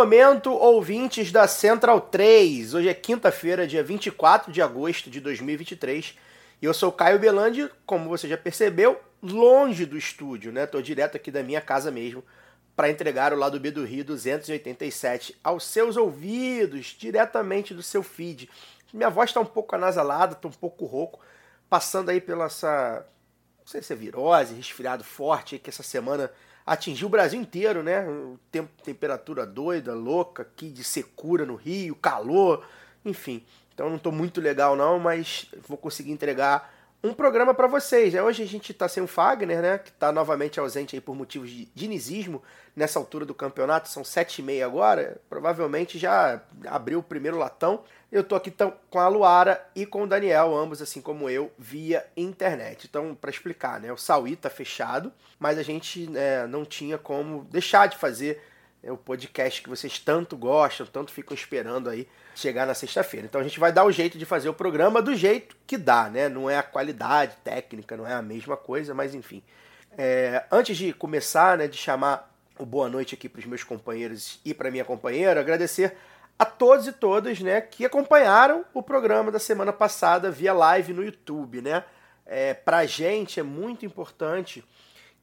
Momento, ouvintes da Central 3. Hoje é quinta-feira, dia 24 de agosto de 2023. E eu sou Caio Belandi, como você já percebeu, longe do estúdio, né? Tô direto aqui da minha casa mesmo para entregar o lado B do Rio 287 aos seus ouvidos, diretamente do seu feed. Minha voz está um pouco anasalada, tô um pouco rouco, passando aí pela essa, não sei se é virose, resfriado forte que essa semana atingiu o Brasil inteiro, né? Temperatura doida, louca, aqui de secura no Rio, calor, enfim. Então não tô muito legal não, mas vou conseguir entregar um programa para vocês. né? Hoje a gente tá sem o Fagner, né? Que tá novamente ausente aí por motivos de dinizismo nessa altura do campeonato. São sete e meia agora. Provavelmente já abriu o primeiro latão. Eu tô aqui tão, com a Luara e com o Daniel, ambos assim como eu, via internet. Então, para explicar, né? O Sauí tá fechado, mas a gente né, não tinha como deixar de fazer é o podcast que vocês tanto gostam, tanto ficam esperando aí chegar na sexta-feira. Então a gente vai dar o jeito de fazer o programa do jeito que dá, né? Não é a qualidade técnica, não é a mesma coisa, mas enfim. É, antes de começar, né, de chamar o boa noite aqui para os meus companheiros e para minha companheira, agradecer a todos e todas, né, que acompanharam o programa da semana passada via live no YouTube, né? É, pra gente é muito importante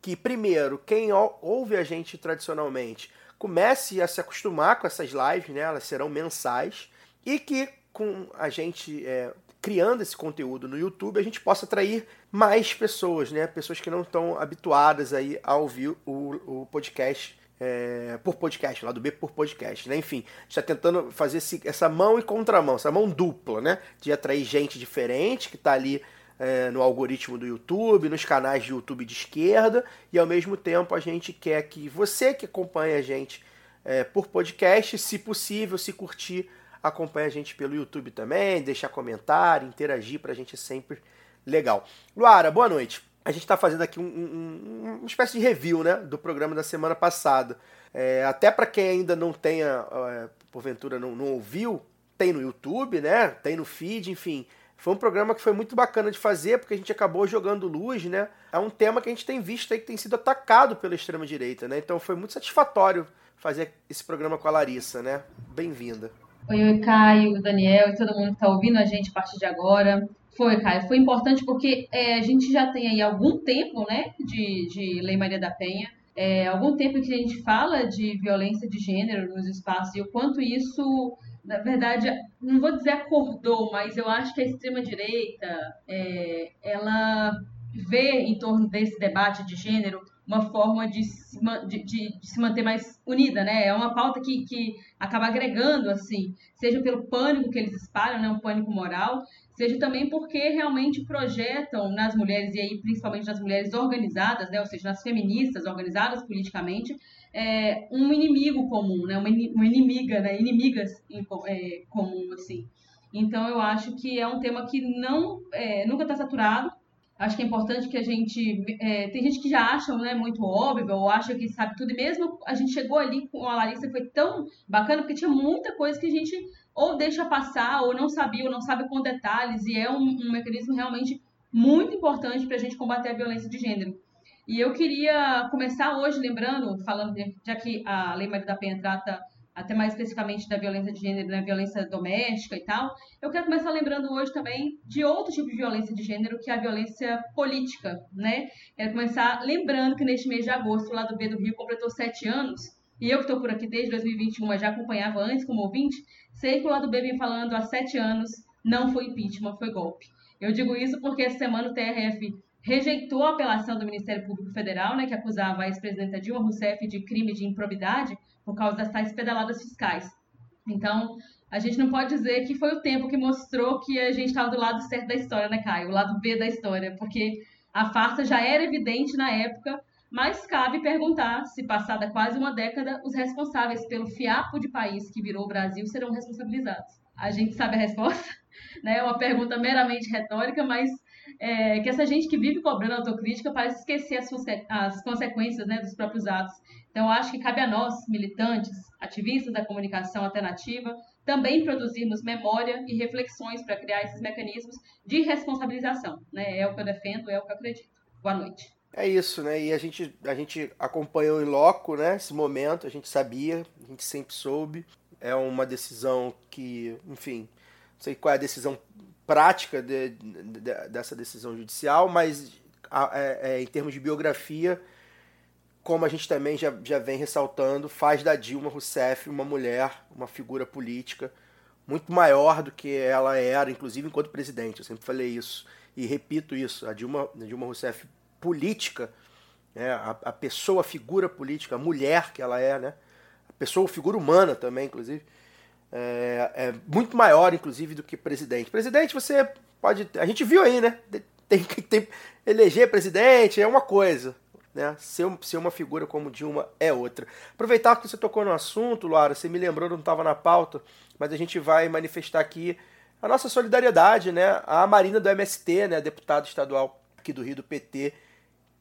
que, primeiro, quem ou- ouve a gente tradicionalmente comece a se acostumar com essas lives, né? Elas serão mensais e que com a gente é, criando esse conteúdo no YouTube a gente possa atrair mais pessoas, né? Pessoas que não estão habituadas aí a ouvir o, o podcast é, por podcast, lá do B por podcast, né? Enfim, está tentando fazer esse- essa mão e contramão, essa mão dupla, né? De atrair gente diferente que está ali é, no algoritmo do YouTube, nos canais de YouTube de esquerda, e ao mesmo tempo a gente quer que você que acompanha a gente é, por podcast, se possível, se curtir, acompanhe a gente pelo YouTube também, deixar comentário, interagir, pra gente é sempre legal. Luara, boa noite. A gente está fazendo aqui um- um- uma espécie de review né, do programa da semana passada. É, até para quem ainda não tenha, é, porventura não, não ouviu, tem no YouTube, né? Tem no feed, enfim. Foi um programa que foi muito bacana de fazer, porque a gente acabou jogando luz, né? É um tema que a gente tem visto aí que tem sido atacado pela extrema-direita, né? Então foi muito satisfatório fazer esse programa com a Larissa, né? Bem-vinda. Oi, oi, Caio, Daniel e todo mundo que está ouvindo a gente a partir de agora. Foi, Caio, foi importante porque é, a gente já tem aí algum tempo, né, de, de Lei Maria da Penha, é, algum tempo que a gente fala de violência de gênero nos espaços e o quanto isso, na verdade, não vou dizer acordou, mas eu acho que a extrema-direita, é, ela vê em torno desse debate de gênero uma forma de se, de, de- de se manter mais unida, né? É uma pauta que, que acaba agregando, assim, seja pelo pânico que eles espalham, né? Um pânico moral, seja também porque realmente projetam nas mulheres, e aí principalmente nas mulheres organizadas, né? Ou seja, nas feministas organizadas politicamente, é, um inimigo comum, né? Uma, ini- uma inimiga, né? Inimigas em é, comum, assim. Então eu acho que é um tema que não é, nunca está saturado, Acho que é importante que a gente. é, tem gente que já acha né, muito óbvio, ou acha que sabe tudo, e mesmo a gente chegou ali com a Larissa foi tão bacana, porque tinha muita coisa que a gente ou deixa passar, ou não sabia, ou não sabe com detalhes, e é um, um mecanismo realmente muito importante para a gente combater a violência de gênero. E eu queria começar hoje lembrando, falando, já que a Lei Maria da Penha trata até mais especificamente da violência de gênero, né, violência doméstica e tal, eu quero começar lembrando hoje também de outro tipo de violência de gênero, que é a violência política, né? Quero começar lembrando que neste mês de agosto, o lado B do Rio completou sete anos, e eu que estou por aqui desde 2021, mas já acompanhava antes como ouvinte, sei que o lado B vem falando há sete anos, não foi impeachment, foi golpe. Eu digo isso porque essa semana o TRF rejeitou a apelação do Ministério Público Federal, né, que acusava a ex-presidenta Dilma Rousseff de crime de improbidade por causa das tais pedaladas fiscais. Então, a gente não pode dizer que foi o tempo que mostrou que a gente estava do lado certo da história, né, Caio? O lado B da história, porque a farsa já era evidente na época, mas cabe perguntar se, passada quase uma década, os responsáveis pelo fiapo de país que virou o Brasil serão responsabilizados. A gente sabe a resposta, né? É uma pergunta meramente retórica, mas é, que essa gente que vive cobrando autocrítica parece esquecer as, as consequências né, dos próprios atos. Então, acho que cabe a nós, militantes, ativistas da comunicação alternativa, também produzirmos memória e reflexões para criar esses mecanismos de responsabilização. Né? É o que eu defendo, é o que eu acredito. Boa noite. É isso, né? E a gente, a gente acompanhou em loco, né? Esse momento, a gente sabia, a gente sempre soube. É uma decisão que, enfim, não sei qual é a decisão prática de, de, dessa decisão judicial, mas é, é, em termos de biografia, como a gente também já, já vem ressaltando, faz da Dilma Rousseff uma mulher, uma figura política muito maior do que ela era, inclusive enquanto presidente. Eu sempre falei isso e repito isso. A Dilma, a Dilma Rousseff política, né, a, a pessoa, a figura política, a mulher que ela é, né, a pessoa, figura humana também, inclusive, é, é, muito maior, inclusive, do que presidente. Presidente, você pode. A gente viu aí, né? Tem que eleger presidente é uma coisa. Né? Ser, ser uma figura como Dilma é outra. Aproveitar que você tocou no assunto, Laura, você me lembrou, não estava na pauta, mas a gente vai manifestar aqui a nossa solidariedade, né? A Marina do MST, né? Deputado estadual aqui do Rio do PT,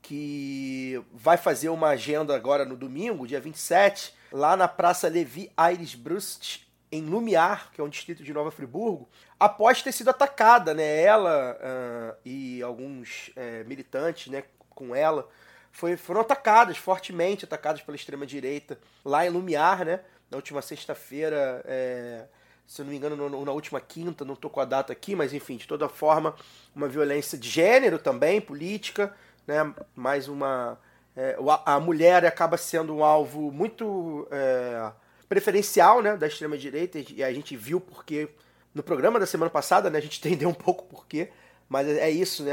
que vai fazer uma agenda agora no domingo, dia 27, lá na Praça Levi Aires Brust, em Lumiar, que é um distrito de Nova Friburgo, após ter sido atacada, né? Ela uh, e alguns uh, militantes, né, com ela, foi, foram atacadas, fortemente atacadas pela extrema-direita, lá em Lumiar, né? Na última sexta-feira, é, se não me engano, no, na última quinta, não estou com a data aqui, mas enfim, de toda forma, uma violência de gênero também, política, né? Mais uma. É, a mulher acaba sendo um alvo muito. É, preferencial né, da extrema-direita, e a gente viu porque no programa da semana passada, né, a gente entendeu um pouco porquê, mas é isso, né,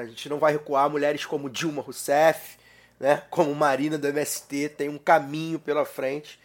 a gente não vai recuar. Mulheres como Dilma Rousseff, né, como Marina do MST, tem um caminho pela frente.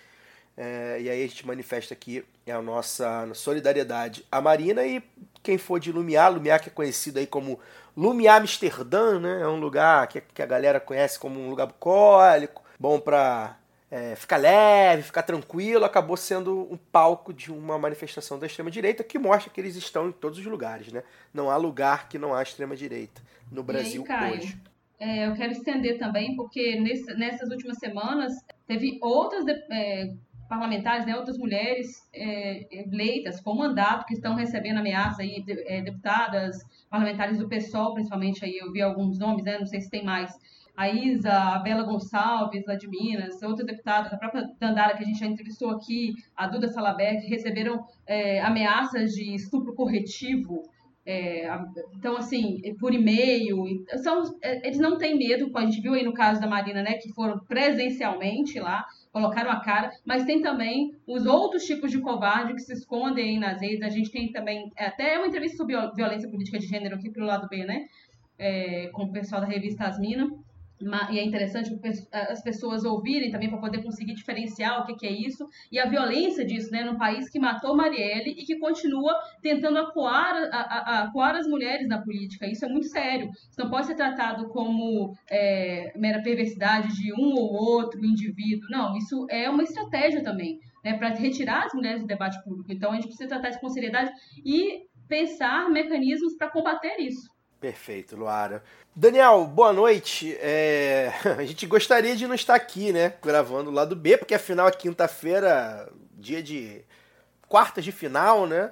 É, e aí a gente manifesta aqui a nossa solidariedade à Marina e quem for de Lumiar, Lumiar que é conhecido aí como Lumiar Amsterdã, né? É um lugar que, que a galera conhece como um lugar bucólico, bom para é, ficar leve, ficar tranquilo, acabou sendo um palco de uma manifestação da extrema-direita que mostra que eles estão em todos os lugares, né? Não há lugar que não há extrema-direita no Brasil aí, Caio, hoje. É, eu quero estender também, porque nesse, nessas últimas semanas teve outras é, parlamentares, né, outras mulheres é, eleitas com mandato que estão recebendo ameaças aí, é, deputadas, parlamentares do PSOL, principalmente aí eu vi alguns nomes, né, não sei se tem mais, a Isa, a Bela Gonçalves, lá de Minas, outros deputados, a própria Dandara, que a gente já entrevistou aqui, a Duda Salaberg, receberam é, ameaças de estupro corretivo. É, então, assim, por e-mail. São, é, eles não têm medo, a gente viu aí no caso da Marina, né, que foram presencialmente lá, colocaram a cara, mas tem também os outros tipos de covarde que se escondem aí nas redes. A gente tem também, é, até uma entrevista sobre violência política de gênero aqui pro lado B, né, é, com o pessoal da revista Asmina e é interessante as pessoas ouvirem também para poder conseguir diferenciar o que, que, é isso e a violência disso, né, num país que matou Marielle e que continua tentando acuar, a, a, acuar as mulheres na política. Isso é muito sério. Isso não pode ser tratado como é, mera perversidade de um ou outro indivíduo. Não, isso é uma estratégia também, né, para retirar as mulheres do debate público. Então a gente precisa tratar isso com seriedade e pensar mecanismos para combater isso. Perfeito, Luara. Daniel, boa noite. É... A gente gostaria de não estar aqui, né? Gravando o lado B, porque afinal é quinta-feira, dia de quartas de final, né?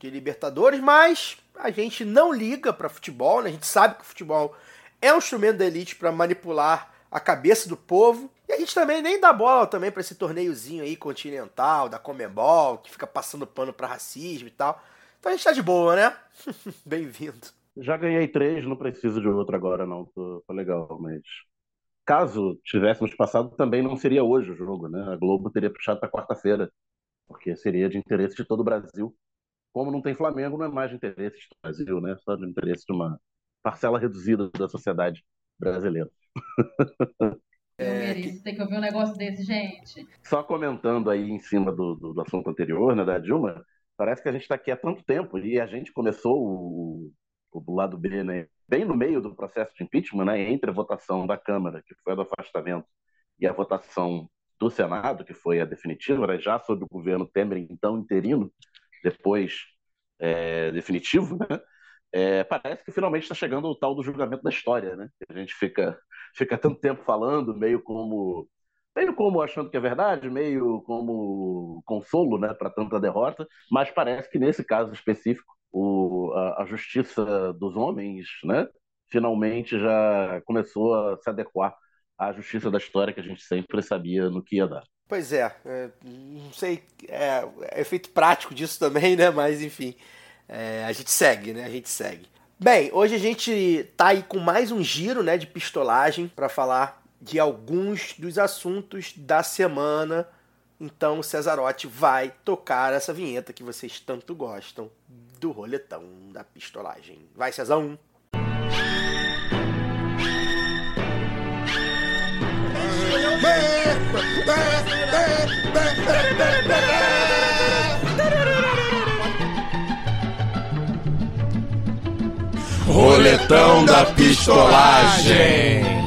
De Libertadores, mas a gente não liga para futebol, né? A gente sabe que o futebol é um instrumento da elite para manipular a cabeça do povo. E a gente também nem dá bola também para esse torneiozinho aí continental, da Comebol, que fica passando pano para racismo e tal. Então a gente tá de boa, né? Bem-vindo. Já ganhei três, não preciso de outro agora, não. Tô, tô legal, mas. Caso tivéssemos passado, também não seria hoje o jogo, né? A Globo teria puxado para quarta-feira, porque seria de interesse de todo o Brasil. Como não tem Flamengo, não é mais de interesse do Brasil, né? Só de interesse de uma parcela reduzida da sociedade brasileira. É... Tem que ouvir um negócio desse, gente. Só comentando aí em cima do, do, do assunto anterior, né, da Dilma, parece que a gente está aqui há tanto tempo e a gente começou o, o lado B, né, bem no meio do processo de impeachment, né, entre a votação da Câmara, que foi a do afastamento, e a votação do Senado, que foi a definitiva, né, já sob o governo Temer, então interino, depois é, definitivo, né, é, parece que finalmente está chegando o tal do julgamento da história, né? A gente fica, fica tanto tempo falando, meio como meio como achando que é verdade, meio como consolo né, para tanta derrota, mas parece que nesse caso específico o, a, a, justiça dos homens né, finalmente já começou a se adequar à justiça da história que a gente sempre sabia no que ia dar. Pois é, é não sei, é, é efeito prático disso também, né? Mas enfim, é, a gente segue, né? A gente segue. Bem, hoje a gente tá aí com mais um giro, né, de pistolagem para falar de alguns dos assuntos da semana. Então Cesarotti vai tocar essa vinheta que vocês tanto gostam do roletão da pistolagem. Vai, 1. Roletão da pistolagem.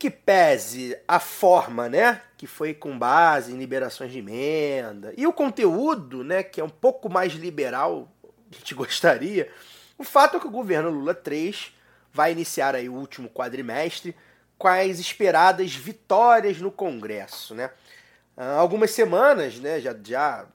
Que pese a forma, né, que foi com base em liberações de emenda, e o conteúdo, né, que é um pouco mais liberal, a gente gostaria, o fato é que o governo Lula 3 vai iniciar aí o último quadrimestre com as esperadas vitórias no Congresso, né? Há algumas semanas, né, já, já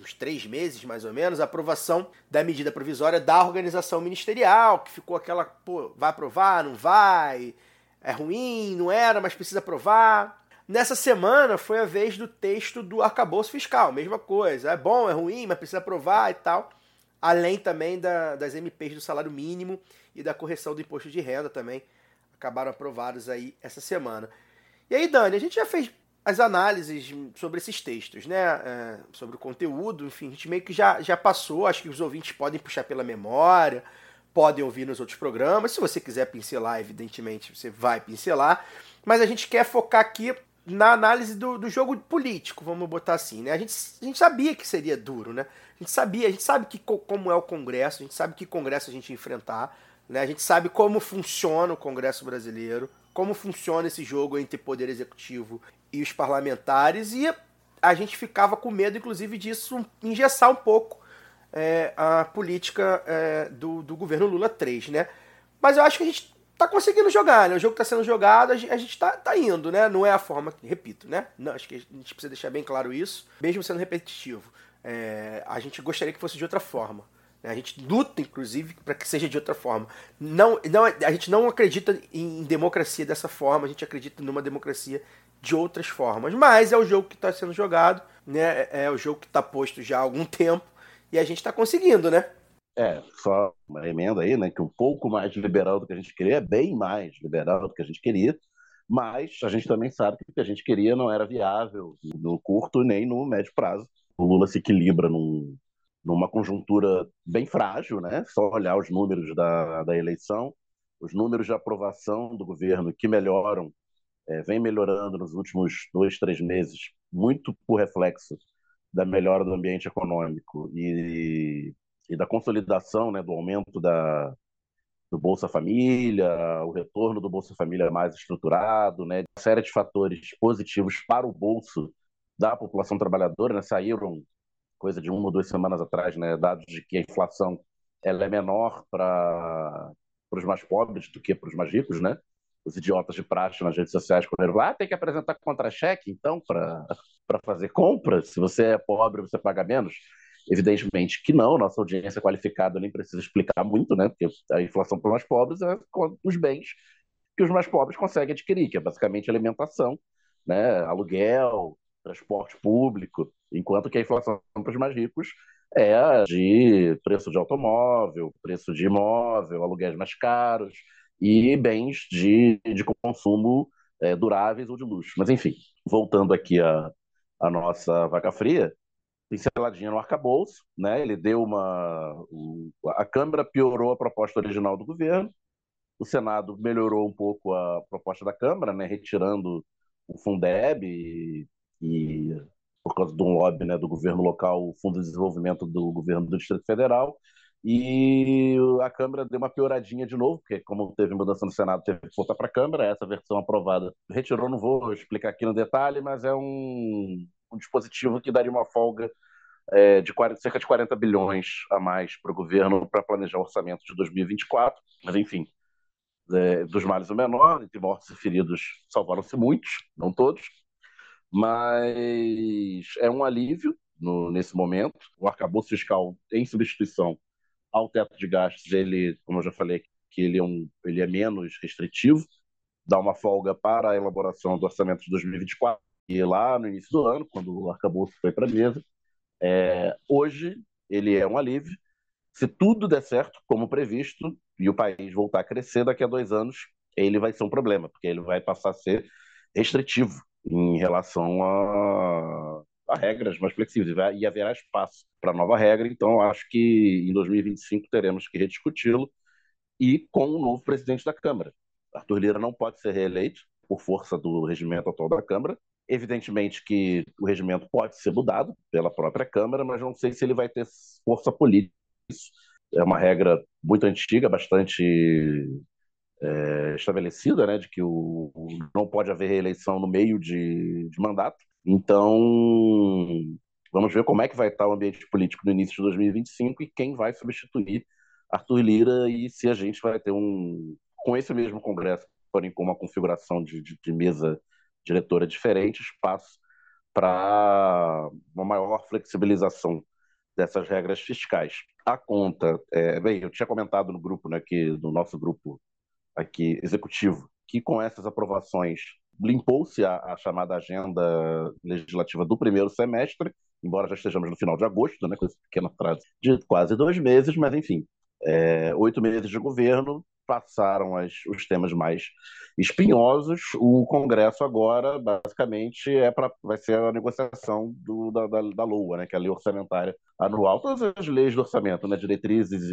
uns três meses mais ou menos, a aprovação da medida provisória da organização ministerial, que ficou aquela, pô, vai aprovar, não vai, é ruim, não era, mas precisa aprovar. Nessa semana foi a vez do texto do arcabouço fiscal, mesma coisa. É bom, é ruim, mas precisa aprovar e tal. Além também da, das MPs do salário mínimo e da correção do imposto de renda também acabaram aprovados aí essa semana. E aí, Dani, a gente já fez as análises sobre esses textos, né? É, sobre o conteúdo, enfim, a gente meio que já, já passou, acho que os ouvintes podem puxar pela memória podem ouvir nos outros programas. Se você quiser pincelar, evidentemente, você vai pincelar. Mas a gente quer focar aqui na análise do, do jogo político, vamos botar assim, né? A gente, a gente sabia que seria duro, né? A gente sabia, a gente sabe que, como é o Congresso, a gente sabe que Congresso a gente enfrentar, né? A gente sabe como funciona o Congresso brasileiro, como funciona esse jogo entre poder executivo e os parlamentares, e a gente ficava com medo, inclusive, disso engessar um pouco é, a política é, do, do governo Lula 3, né? Mas eu acho que a gente tá conseguindo jogar, né? O jogo está sendo jogado, a gente, a gente tá, tá indo, né? Não é a forma, repito, né? Não, acho que a gente precisa deixar bem claro isso, mesmo sendo repetitivo. É, a gente gostaria que fosse de outra forma. Né? A gente luta, inclusive, para que seja de outra forma. Não, não, a gente não acredita em democracia dessa forma, a gente acredita numa democracia de outras formas. Mas é o jogo que está sendo jogado, né? É, é o jogo que está posto já há algum tempo. E a gente está conseguindo, né? É, só uma emenda aí, né? Que um pouco mais liberal do que a gente queria, é bem mais liberal do que a gente queria, mas a gente também sabe que o que a gente queria não era viável no curto nem no médio prazo. O Lula se equilibra num, numa conjuntura bem frágil, né? Só olhar os números da, da eleição, os números de aprovação do governo que melhoram, é, vem melhorando nos últimos dois, três meses, muito por reflexo da melhora do ambiente econômico e, e da consolidação, né, do aumento da, do Bolsa Família, o retorno do Bolsa Família mais estruturado, né, uma série de fatores positivos para o bolso da população trabalhadora, né, saíram coisa de uma ou duas semanas atrás, né, dados de que a inflação ela é menor para os mais pobres do que para os mais ricos, né? Os idiotas de praxe nas redes sociais correram ah, tem que apresentar contra-cheque, então, para para fazer compras? Se você é pobre, você paga menos? Evidentemente que não, nossa audiência qualificada nem precisa explicar muito, né? Porque a inflação para os mais pobres é os bens que os mais pobres conseguem adquirir, que é basicamente alimentação, né? aluguel, transporte público, enquanto que a inflação para os mais ricos é de preço de automóvel, preço de imóvel, aluguéis mais caros e bens de, de consumo é, duráveis ou de luxo. Mas enfim, voltando aqui a, a nossa vaca fria, pinceladinha no arcabouço, né? Ele deu uma. A Câmara piorou a proposta original do governo, o Senado melhorou um pouco a proposta da Câmara, né? Retirando o Fundeb e, e por causa de um lobby né, do governo local, o Fundo de Desenvolvimento do Governo do Distrito Federal, e a Câmara deu uma pioradinha de novo, porque como teve mudança no Senado, teve que voltar para a Câmara, essa versão aprovada retirou, não vou explicar aqui no detalhe, mas é um, um dispositivo que daria uma folga é, de 40, cerca de 40 bilhões a mais para o governo para planejar o orçamento de 2024, mas enfim, é, dos males o menor, entre mortos e feridos salvaram-se muitos, não todos, mas é um alívio no, nesse momento. O arcabouço fiscal em substituição ao teto de gastos, ele, como eu já falei, que ele é, um, ele é menos restritivo, dá uma folga para a elaboração do orçamento de 2024. E lá no início do ano, quando o arcabouço foi para a mesa, é, hoje ele é um alívio. Se tudo der certo, como previsto, e o país voltar a crescer daqui a dois anos, ele vai ser um problema, porque ele vai passar a ser restritivo em relação a, a regras mais flexíveis e haverá espaço para nova regra. Então, acho que em 2025 teremos que rediscuti-lo e com o novo presidente da Câmara. Arthur Lira não pode ser reeleito por força do regimento atual da Câmara. Evidentemente que o regimento pode ser mudado pela própria Câmara, mas não sei se ele vai ter força política. Isso é uma regra muito antiga, bastante é, estabelecida, né, de que o, não pode haver reeleição no meio de, de mandato. Então, vamos ver como é que vai estar o ambiente político no início de 2025 e quem vai substituir Arthur Lira e se a gente vai ter um, com esse mesmo Congresso, porém com uma configuração de, de, de mesa diretora diferente, espaço para uma maior flexibilização dessas regras fiscais. A conta, é, bem, eu tinha comentado no grupo, né, que no nosso grupo aqui executivo, que com essas aprovações limpou-se a, a, chamada agenda legislativa do primeiro semestre, embora já estejamos no final de agosto, né, com esse pequeno atraso de quase dois meses, mas enfim, é, oito meses de governo, passaram as, os temas mais espinhosos. O Congresso agora, basicamente, é para vai ser a negociação do, da, da, da LOA, né, que é a lei orçamentária anual, todas as leis do orçamento, né, diretrizes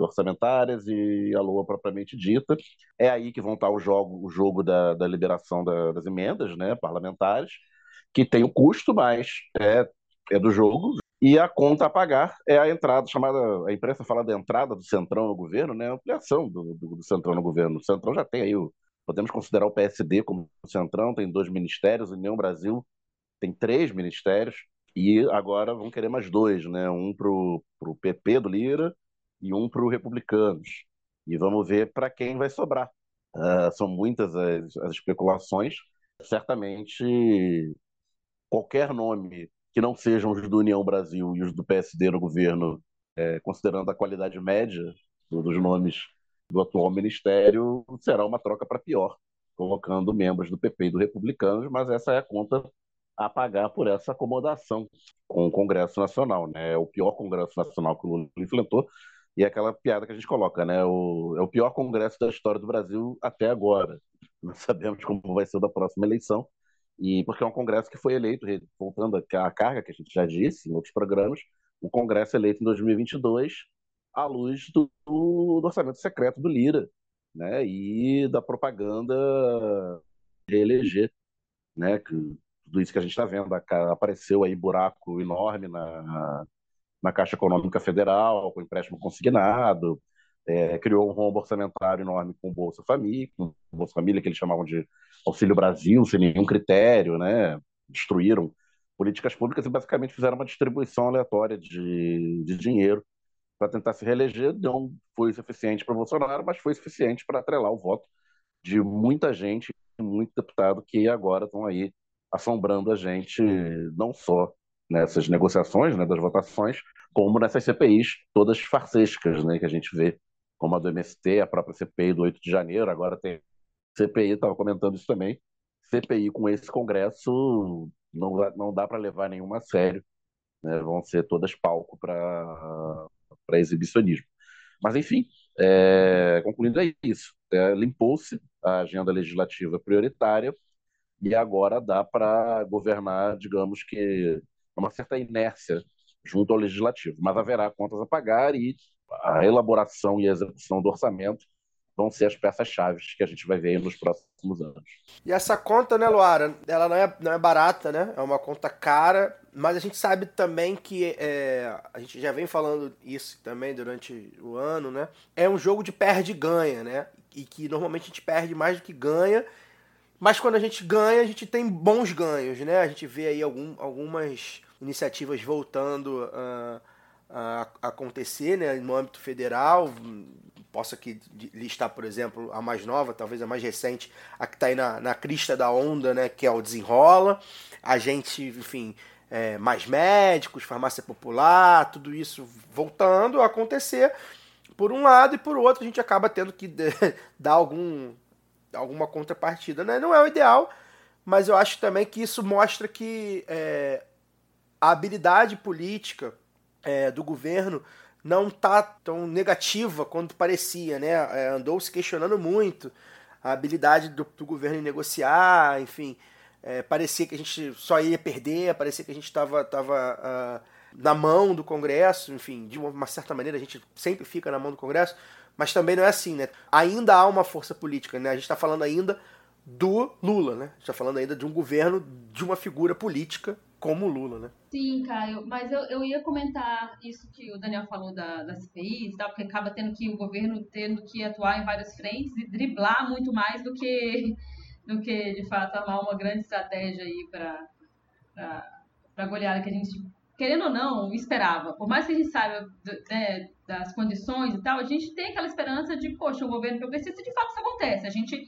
orçamentárias e a LOA propriamente dita. É aí que vão estar o jogo, o jogo da, da liberação da, das emendas né, parlamentares, que tem o custo, mas é, é do jogo, e a conta a pagar é a entrada, chamada, a imprensa fala da entrada do Centrão no governo, né? A ampliação do, do, do Centrão no governo. O Centrão já tem aí, o, podemos considerar o PSD como Centrão, tem dois ministérios, União Brasil tem três ministérios, e agora vão querer mais dois, né? Um para o PP do Lira e um para o Republicanos. E vamos ver para quem vai sobrar. Uh, são muitas as, as especulações. Certamente, qualquer nome que não sejam os do União Brasil e os do PSD no governo, é, considerando a qualidade média dos nomes do atual ministério, será uma troca para pior, colocando membros do PP e do Republicanos, mas essa é a conta a pagar por essa acomodação com o Congresso Nacional. Né? É o pior Congresso Nacional que o Lula enfrentou, e é aquela piada que a gente coloca, né? O, é o pior Congresso da história do Brasil até agora. Não sabemos como vai ser da próxima eleição, e porque é um Congresso que foi eleito, voltando à carga que a gente já disse em outros programas, o Congresso eleito em 2022 à luz do, do orçamento secreto do Lira, né, e da propaganda de eleger, né, que, tudo isso que a gente está vendo, apareceu aí buraco enorme na, na Caixa Econômica Federal, com empréstimo consignado, é, criou um rombo orçamentário enorme com o Bolsa Família, com o Bolsa Família que eles chamavam de Auxílio Brasil, sem nenhum critério, né? Destruíram políticas públicas e basicamente fizeram uma distribuição aleatória de, de dinheiro para tentar se reeleger. Não foi suficiente para Bolsonaro, mas foi suficiente para atrelar o voto de muita gente, muito deputado que agora estão aí assombrando a gente, não só nessas negociações, né, das votações, como nessas CPIs todas farsescas, né, que a gente vê, como a do MST, a própria CPI do 8 de janeiro, agora tem CPI, estava comentando isso também. CPI com esse Congresso não, não dá para levar nenhuma a sério. Né? Vão ser todas palco para exibicionismo. Mas, enfim, é, concluindo, é isso. É, Limpou-se a agenda legislativa prioritária e agora dá para governar, digamos que, uma certa inércia junto ao legislativo. Mas haverá contas a pagar e a elaboração e a execução do orçamento vão ser as peças-chave que a gente vai ver nos próximos anos. E essa conta, né, Luara, ela não é, não é barata, né? É uma conta cara, mas a gente sabe também que é, a gente já vem falando isso também durante o ano, né? É um jogo de perde e ganha, né? E que normalmente a gente perde mais do que ganha. Mas quando a gente ganha, a gente tem bons ganhos, né? A gente vê aí algum, algumas iniciativas voltando a, a acontecer né, no âmbito federal. Posso aqui listar, por exemplo, a mais nova, talvez a mais recente, a que está aí na, na crista da onda, né, que é o Desenrola. A gente, enfim, é, mais médicos, farmácia popular, tudo isso voltando a acontecer. Por um lado e por outro, a gente acaba tendo que dar algum, alguma contrapartida. Né? Não é o ideal, mas eu acho também que isso mostra que é, a habilidade política é, do governo não está tão negativa quanto parecia, né? É, andou se questionando muito a habilidade do, do governo em negociar, enfim, é, parecia que a gente só ia perder, parecia que a gente estava tava, uh, na mão do Congresso, enfim, de uma certa maneira a gente sempre fica na mão do Congresso, mas também não é assim, né? Ainda há uma força política, né? A gente está falando ainda do Lula, né? A gente está falando ainda de um governo, de uma figura política como Lula, né? Sim, Caio, mas eu, eu ia comentar isso que o Daniel falou da, da CPI e tal, porque acaba tendo que o governo tendo que atuar em várias frentes e driblar muito mais do que do que de fato armar uma grande estratégia aí para a goleada que a gente, querendo ou não, esperava. Por mais que a gente saiba né, das condições e tal, a gente tem aquela esperança de, poxa, o governo progressista, de fato isso acontece. A gente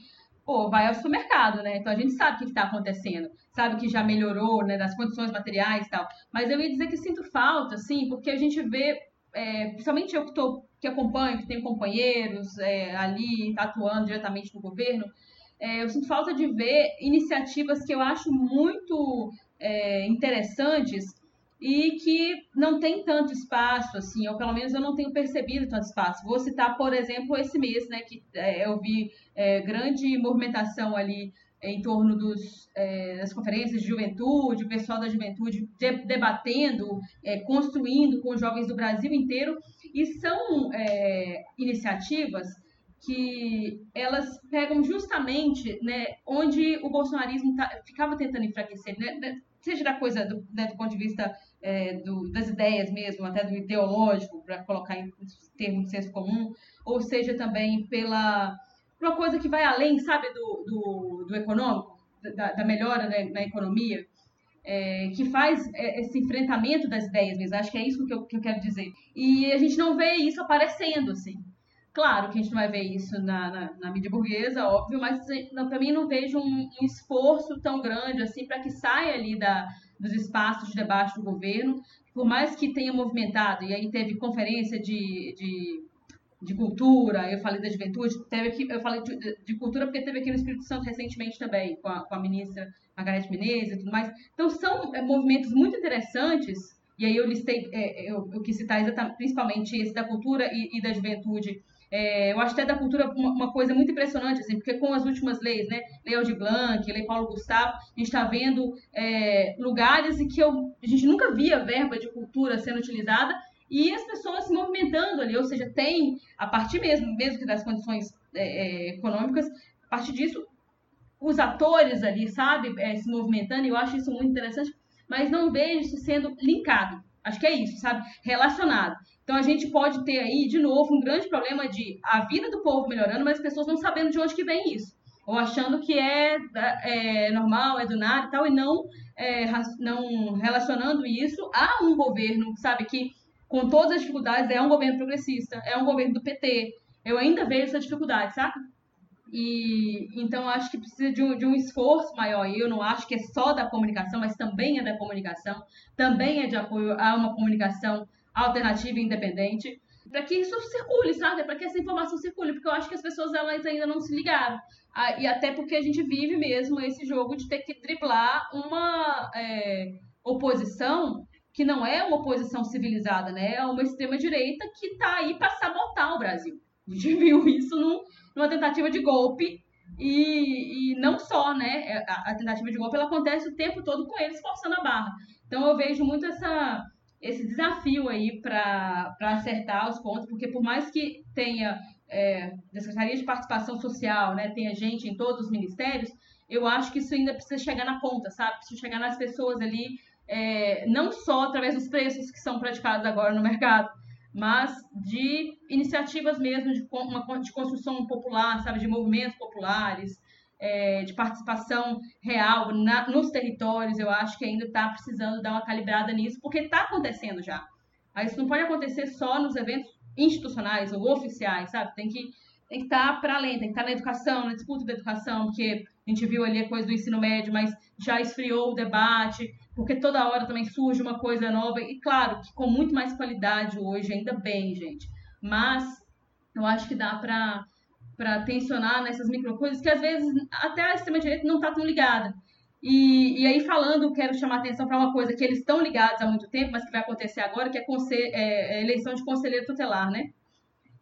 pô, vai ao supermercado, né? Então a gente sabe o que está acontecendo, sabe que já melhorou, né, das condições materiais e tal. Mas eu ia dizer que sinto falta, sim, porque a gente vê, é, principalmente eu que, tô, que acompanho, que tenho companheiros é, ali atuando diretamente no governo, é, eu sinto falta de ver iniciativas que eu acho muito é, interessantes e que não tem tanto espaço, assim, ou pelo menos eu não tenho percebido tanto espaço. Vou citar, por exemplo, esse mês, né, que é, eu vi é, grande movimentação ali em torno dos, é, das conferências de juventude, o pessoal da juventude de, debatendo, é, construindo com jovens do Brasil inteiro, e são é, iniciativas que elas pegam justamente né, onde o bolsonarismo tá, ficava tentando enfraquecer, né, né seja da coisa do, né, do ponto de vista é, do, das ideias mesmo, até do ideológico, para colocar em termos de senso comum, ou seja também pela uma coisa que vai além, sabe, do, do, do econômico, da, da melhora né, na economia, é, que faz é, esse enfrentamento das ideias mesmo. Acho que é isso que eu, que eu quero dizer. E a gente não vê isso aparecendo, assim. Claro que a gente não vai ver isso na, na, na mídia burguesa, óbvio, mas para mim não vejo um, um, esforço tão grande assim para que saia ali da, dos espaços de debate do governo, por mais que tenha movimentado, e aí teve conferência de, de, de cultura, eu falei da juventude, teve aqui, eu falei de, de, cultura porque teve aqui no Espírito Santo recentemente também, com a, com a ministra Margarete Menezes e tudo mais. Então são é, movimentos muito interessantes, e aí eu listei, é, eu, eu quis citar principalmente esse da cultura e, e da juventude, é, eu acho até da cultura uma, uma, coisa muito impressionante, assim, porque com as últimas leis, né, Lei Aldir Blanc, Lei Paulo Gustavo, a gente está vendo é, lugares em que eu, a gente nunca via verba de cultura sendo utilizada e as pessoas se movimentando ali, ou seja, tem, a partir mesmo, mesmo que das condições é, é econômicas, a partir disso, os atores ali, sabe, é, se movimentando, e eu acho isso muito interessante, mas não vejo isso sendo linkado. Acho que é isso, sabe? Relacionado. Então a gente pode ter aí, de novo, um grande problema de a vida do povo melhorando, mas as pessoas não sabendo de onde que vem isso. Ou achando que é, é normal, é do nada e tal, e não, é, não relacionando isso a um governo, sabe, que com todas as dificuldades é um governo progressista, é um governo do PT. Eu ainda vejo essa dificuldade, sabe? E então acho que precisa de um, de um esforço maior. E eu não acho que é só da comunicação, mas também é da comunicação, também é de apoio a uma comunicação alternativa e independente, para que isso circule, sabe? Para que essa informação circule, porque eu acho que as pessoas elas ainda não se ligaram. E até porque a gente vive mesmo esse jogo de ter que driblar uma é, oposição que não é uma oposição civilizada, né? É uma extrema-direita que está aí para sabotar o Brasil. A gente viu isso num, numa tentativa de golpe e, e, não só, né? É, a, a, tentativa de golpe ela acontece o tempo todo com eles forçando a barra. Então eu vejo muito essa esse desafio aí para acertar os pontos, porque por mais que tenha é, da Secretaria de Participação Social, né, tenha gente em todos os ministérios, eu acho que isso ainda precisa chegar na ponta, sabe? Precisa chegar nas pessoas ali é, não só através dos preços que são praticados agora no mercado, mas de iniciativas mesmo de, uma, de construção popular, sabe, de movimentos populares, é, de participação real na, nos territórios. Eu acho que ainda está precisando dar uma calibrada nisso, porque está acontecendo já. Mas isso não pode acontecer só nos eventos institucionais ou oficiais, sabe? Tem que tem que estar tá para além, tem que estar tá na educação, na disputa da educação, porque a gente viu ali a coisa do ensino médio, mas já esfriou o debate, porque toda hora também surge uma coisa nova, e claro, que com muito mais qualidade hoje, ainda bem, gente. Mas eu acho que dá para para tensionar nessas micro coisas que às vezes até a extrema-direita não está tão ligada. E, e aí, falando, quero chamar atenção para uma coisa que eles estão ligados há muito tempo, mas que vai acontecer agora, que é, é, é eleição de conselheiro tutelar, né?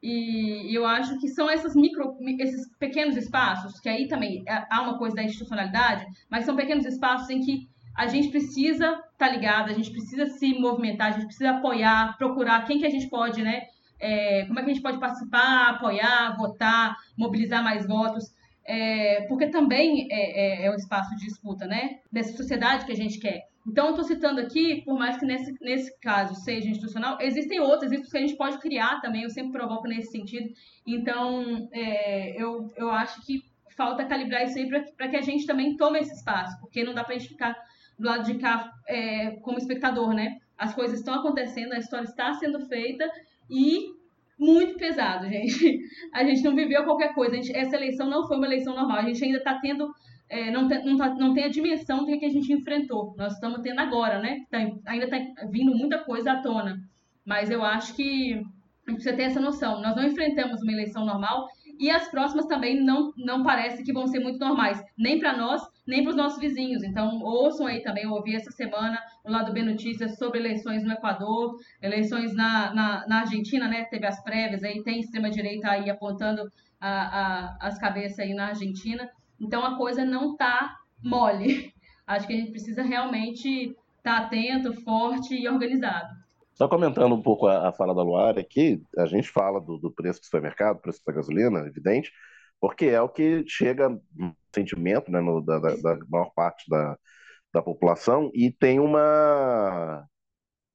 E, e eu acho que são essas micro, esses pequenos espaços, que aí também é, há uma coisa da institucionalidade, mas são pequenos espaços em que a gente precisa estar tá ligado, a gente precisa se movimentar, a gente precisa apoiar, procurar quem que a gente pode, né? É, como é que a gente pode participar, apoiar, votar, mobilizar mais votos. É, porque também é, é, é um espaço de disputa, né? Dessa sociedade que a gente quer. Então, eu estou citando aqui, por mais que nesse, nesse caso seja institucional, existem outros, existem que a gente pode criar também, eu sempre provoco nesse sentido. Então, é, eu, eu acho que falta calibrar isso aí para que a gente também tome esse espaço, porque não dá para a gente ficar do lado de cá é, como espectador, né? As coisas estão acontecendo, a história está sendo feita e muito pesado, gente. A gente não viveu qualquer coisa. Gente, essa eleição não foi uma eleição normal. A gente ainda está tendo é, não, tem, não, tá, não tem a dimensão do que a gente enfrentou. Nós estamos tendo agora, né? Tá, ainda está vindo muita coisa à tona. Mas eu acho que precisa ter essa noção. Nós não enfrentamos uma eleição normal e as próximas também não, não parece que vão ser muito normais, nem para nós, nem para os nossos vizinhos. Então, ouçam aí também, eu ouvi essa semana no lado B Notícias sobre eleições no Equador, eleições na, na, na Argentina, né? Teve as prévias aí, tem extrema-direita aí apontando a, a, as cabeças aí na Argentina. Então a coisa não está mole. Acho que a gente precisa realmente estar tá atento, forte e organizado. Só comentando um pouco a, a fala da Luara aqui, a gente fala do, do preço do supermercado, preço da gasolina, evidente, porque é o que chega no sentimento né, no, da, da, maior parte da, da população e tem uma,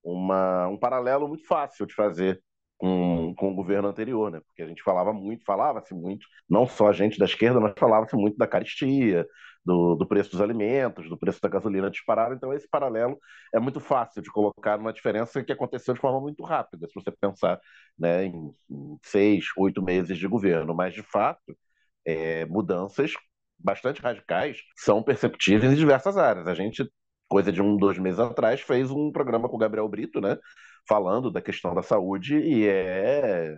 uma, um paralelo muito fácil de fazer com, com o governo anterior, né? Porque a gente falava muito, falava-se muito, não só a gente da esquerda, mas falava-se muito da caristia, do, do, preço dos alimentos, do preço da gasolina disparado. Então, esse paralelo é muito fácil de colocar numa diferença que aconteceu de forma muito rápida, se você pensar né, em, em seis, oito meses de governo. Mas, de fato, é, mudanças bastante radicais são perceptíveis em diversas áreas. A gente, coisa de um, dois meses atrás, fez um programa com o Gabriel Brito, né? falando da questão da saúde e é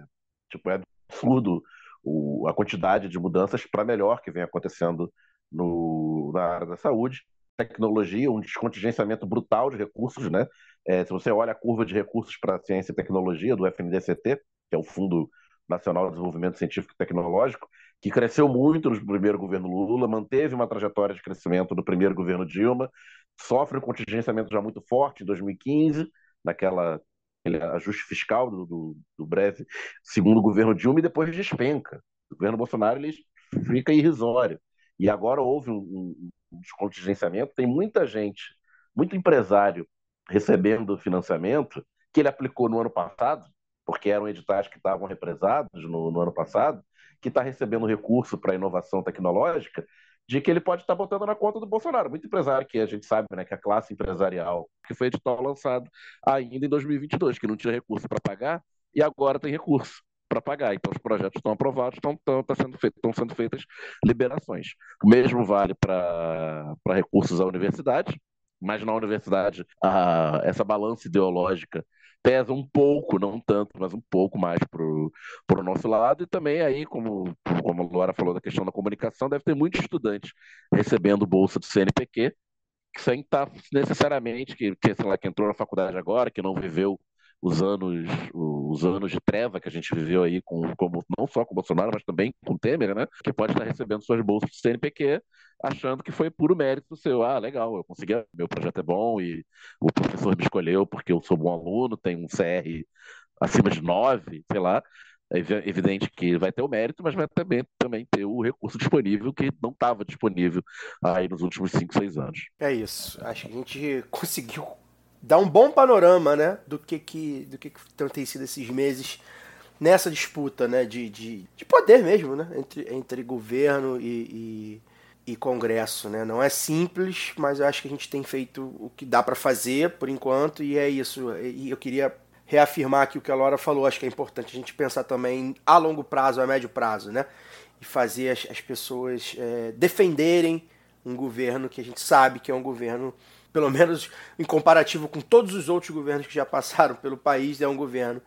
tipo é absurdo o, a quantidade de mudanças para melhor que vem acontecendo no, na área da saúde. Tecnologia, um descontingenciamento brutal de recursos, né? É, se você olha a curva de recursos para ciência e tecnologia do FNDCT, que é o Fundo Nacional de Desenvolvimento Científico e Tecnológico, que cresceu muito no primeiro governo Lula, manteve uma trajetória de crescimento do primeiro governo Dilma, sofre um contingenciamento já muito forte em 2015, naquela ajuste fiscal do, do, do breve segundo governo Dilma e depois despenca. O governo Bolsonaro ele fica irrisório. E agora houve um, um, um descontingenciamento, tem muita gente, muito empresário recebendo financiamento que ele aplicou no ano passado, porque eram editais que estavam represados no, no ano passado, que está recebendo recurso para inovação tecnológica de que ele pode estar botando na conta do Bolsonaro. Muito empresário que a gente sabe, né, que a classe empresarial, que foi edital lançado ainda em 2022, que não tinha recurso para pagar e agora tem recurso para pagar. Então os projetos estão aprovados, estão, estão, sendo, estão sendo feitas liberações. O mesmo vale para recursos à universidade, mas na universidade a, essa balança ideológica pesa um pouco, não tanto, mas um pouco mais para o nosso lado. E também aí, como, como a Laura falou da questão da comunicação, deve ter muitos estudantes recebendo bolsa do CNPq, sem estar necessariamente, que, que, sei lá, que entrou na faculdade agora, que não viveu os anos, os anos de treva que a gente viveu aí, com, como, não só com o Bolsonaro, mas também com o Temer, né? Que pode estar recebendo suas bolsas do CNPq, achando que foi puro mérito seu. Ah, legal, eu consegui, meu projeto é bom e o professor me escolheu porque eu sou bom aluno, tenho um CR acima de 9, sei lá. É evidente que vai ter o mérito, mas vai também, também ter o recurso disponível que não estava disponível aí nos últimos 5, 6 anos. É isso. Acho que a gente conseguiu dá um bom panorama, né, do que que, do que, que tem sido esses meses nessa disputa, né, de, de, de poder mesmo, né, entre, entre governo e, e, e Congresso, né. Não é simples, mas eu acho que a gente tem feito o que dá para fazer por enquanto e é isso. E eu queria reafirmar aqui o que a Laura falou. Acho que é importante a gente pensar também a longo prazo, a médio prazo, né, e fazer as, as pessoas é, defenderem um governo que a gente sabe que é um governo pelo menos em comparativo com todos os outros governos que já passaram pelo país, é um governo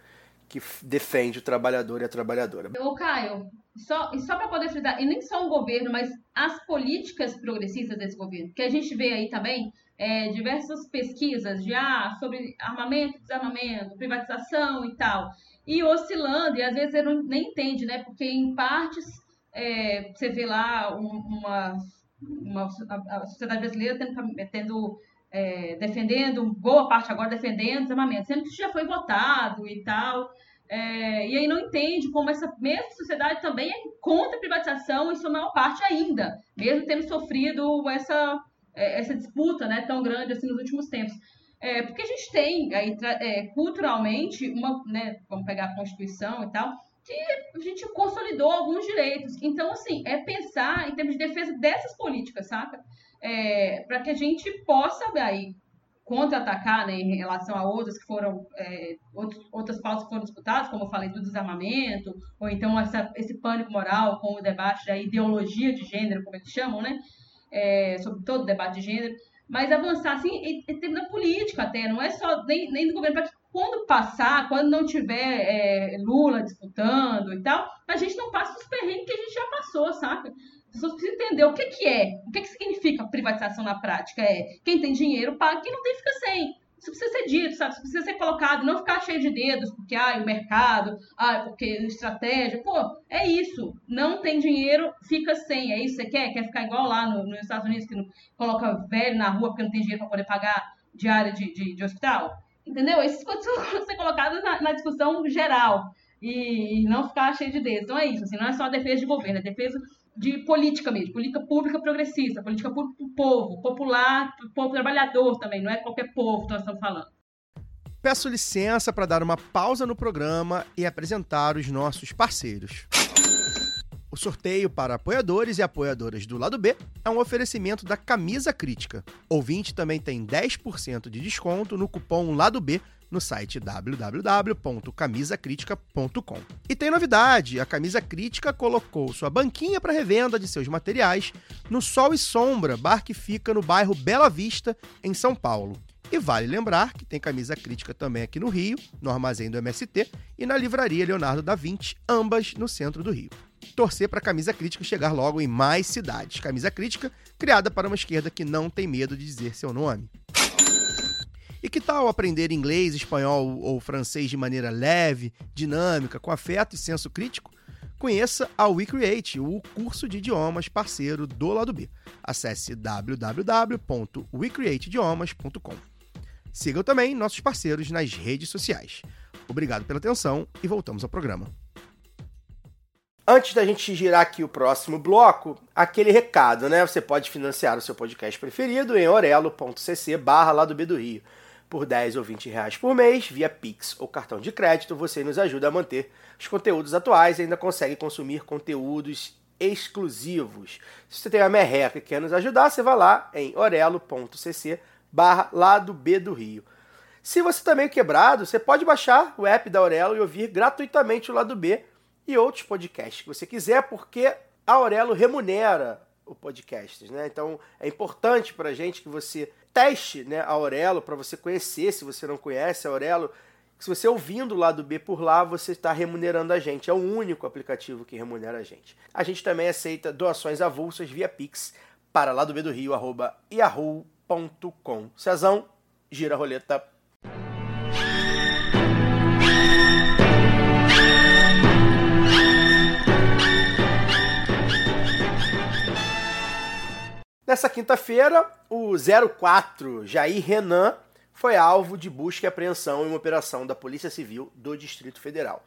que defende o trabalhador e a trabalhadora. Ô, Caio, só, e só para poder citar, e nem só o governo, mas as políticas progressistas desse governo, que a gente vê aí também é, diversas pesquisas de ah, sobre armamento, desarmamento, privatização e tal, e oscilando, e às vezes você nem entende, né? Porque em partes é, você vê lá uma, uma a, sociedade brasileira tendo, tendo é, defendendo, boa parte agora defendendo desarmamento, sendo que isso já foi votado e tal. É, e aí não entende como essa mesma sociedade também é contra a privatização, em sua maior parte ainda, mesmo tendo sofrido essa, é, essa disputa né, tão grande assim nos últimos tempos. É, porque a gente tem aí, é, culturalmente, uma, né, vamos pegar a Constituição e tal, que a gente consolidou alguns direitos. Então, assim, é pensar em termos de defesa dessas políticas, saca? É, para que a gente possa aí contra-atacar né, em relação a outras que foram é, outros, outras pautas que foram disputadas, como eu falei do desarmamento, ou então essa, esse pânico moral com o debate da ideologia de gênero, como eles chamam, né, é, sobre todo o debate de gênero, mas avançar assim em, em termos política até, não é só nem, nem do governo, para que quando passar, quando não tiver é, Lula disputando e tal, a gente não passa os perrengues que a gente já passou, saca? Pessoas precisam entender o que, que é, o que, que significa privatização na prática. É quem tem dinheiro paga, quem não tem fica sem. Isso precisa ser dito, sabe? Isso precisa ser colocado, não ficar cheio de dedos, porque ah, o mercado, ah, porque estratégia. Pô, é isso. Não tem dinheiro, fica sem. É isso que você quer? Quer ficar igual lá no, nos Estados Unidos, que não, coloca velho na rua porque não tem dinheiro para poder pagar diária de, de, de, hospital? Entendeu? Coisas precisam ser colocadas na, na discussão geral e, não ficar cheio de dedos. Então é isso, assim, não é só a defesa de governo, é defesa de política mesmo, política pública progressista, política pública para o povo, popular, povo trabalhador também, não é qualquer povo que nós estamos falando. Peço licença para dar uma pausa no programa e apresentar os nossos parceiros. O sorteio para apoiadores e apoiadoras do lado B é um oferecimento da Camisa Crítica. Ouvinte também tem 10% de desconto no cupom Lado B no site www.camisacritica.com. E tem novidade: a Camisa Crítica colocou sua banquinha para revenda de seus materiais no Sol e Sombra, bar que fica no bairro Bela Vista, em São Paulo. E vale lembrar que tem camisa crítica também aqui no Rio, no armazém do MST, e na livraria Leonardo da Vinci, ambas no centro do Rio. Torcer para a camisa crítica chegar logo em mais cidades. Camisa crítica criada para uma esquerda que não tem medo de dizer seu nome. E que tal aprender inglês, espanhol ou francês de maneira leve, dinâmica, com afeto e senso crítico? Conheça a WeCreate, o curso de idiomas parceiro do lado B. Acesse www.wecreateidiomas.com. Sigam também nossos parceiros nas redes sociais. Obrigado pela atenção e voltamos ao programa. Antes da gente girar aqui o próximo bloco, aquele recado, né? Você pode financiar o seu podcast preferido em orelo.cc barra lá do B do Rio por 10 ou 20 reais por mês, via Pix ou cartão de crédito, você nos ajuda a manter os conteúdos atuais e ainda consegue consumir conteúdos exclusivos. Se você tem uma merreca e quer nos ajudar, você vai lá em orelo.cc barra lado B do Rio. Se você está meio quebrado, você pode baixar o app da Aurelo e ouvir gratuitamente o lado B e outros podcasts que você quiser, porque a Aurelo remunera o podcast, né? Então é importante para gente que você teste né, a Aurelo para você conhecer, se você não conhece a Aurelo. Se você ouvindo o lado B por lá, você está remunerando a gente. É o único aplicativo que remunera a gente. A gente também aceita doações avulsas via Pix para lá do B do Rio, arroba. Cezão, gira a roleta. Nessa quinta-feira, o 04 Jair Renan foi alvo de busca e apreensão em uma operação da Polícia Civil do Distrito Federal.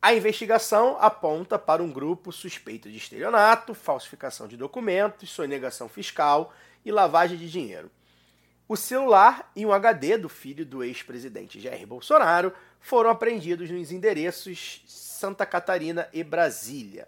A investigação aponta para um grupo suspeito de estelionato, falsificação de documentos, sonegação fiscal e lavagem de dinheiro. O celular e um HD do filho do ex-presidente Jair Bolsonaro foram apreendidos nos endereços Santa Catarina e Brasília.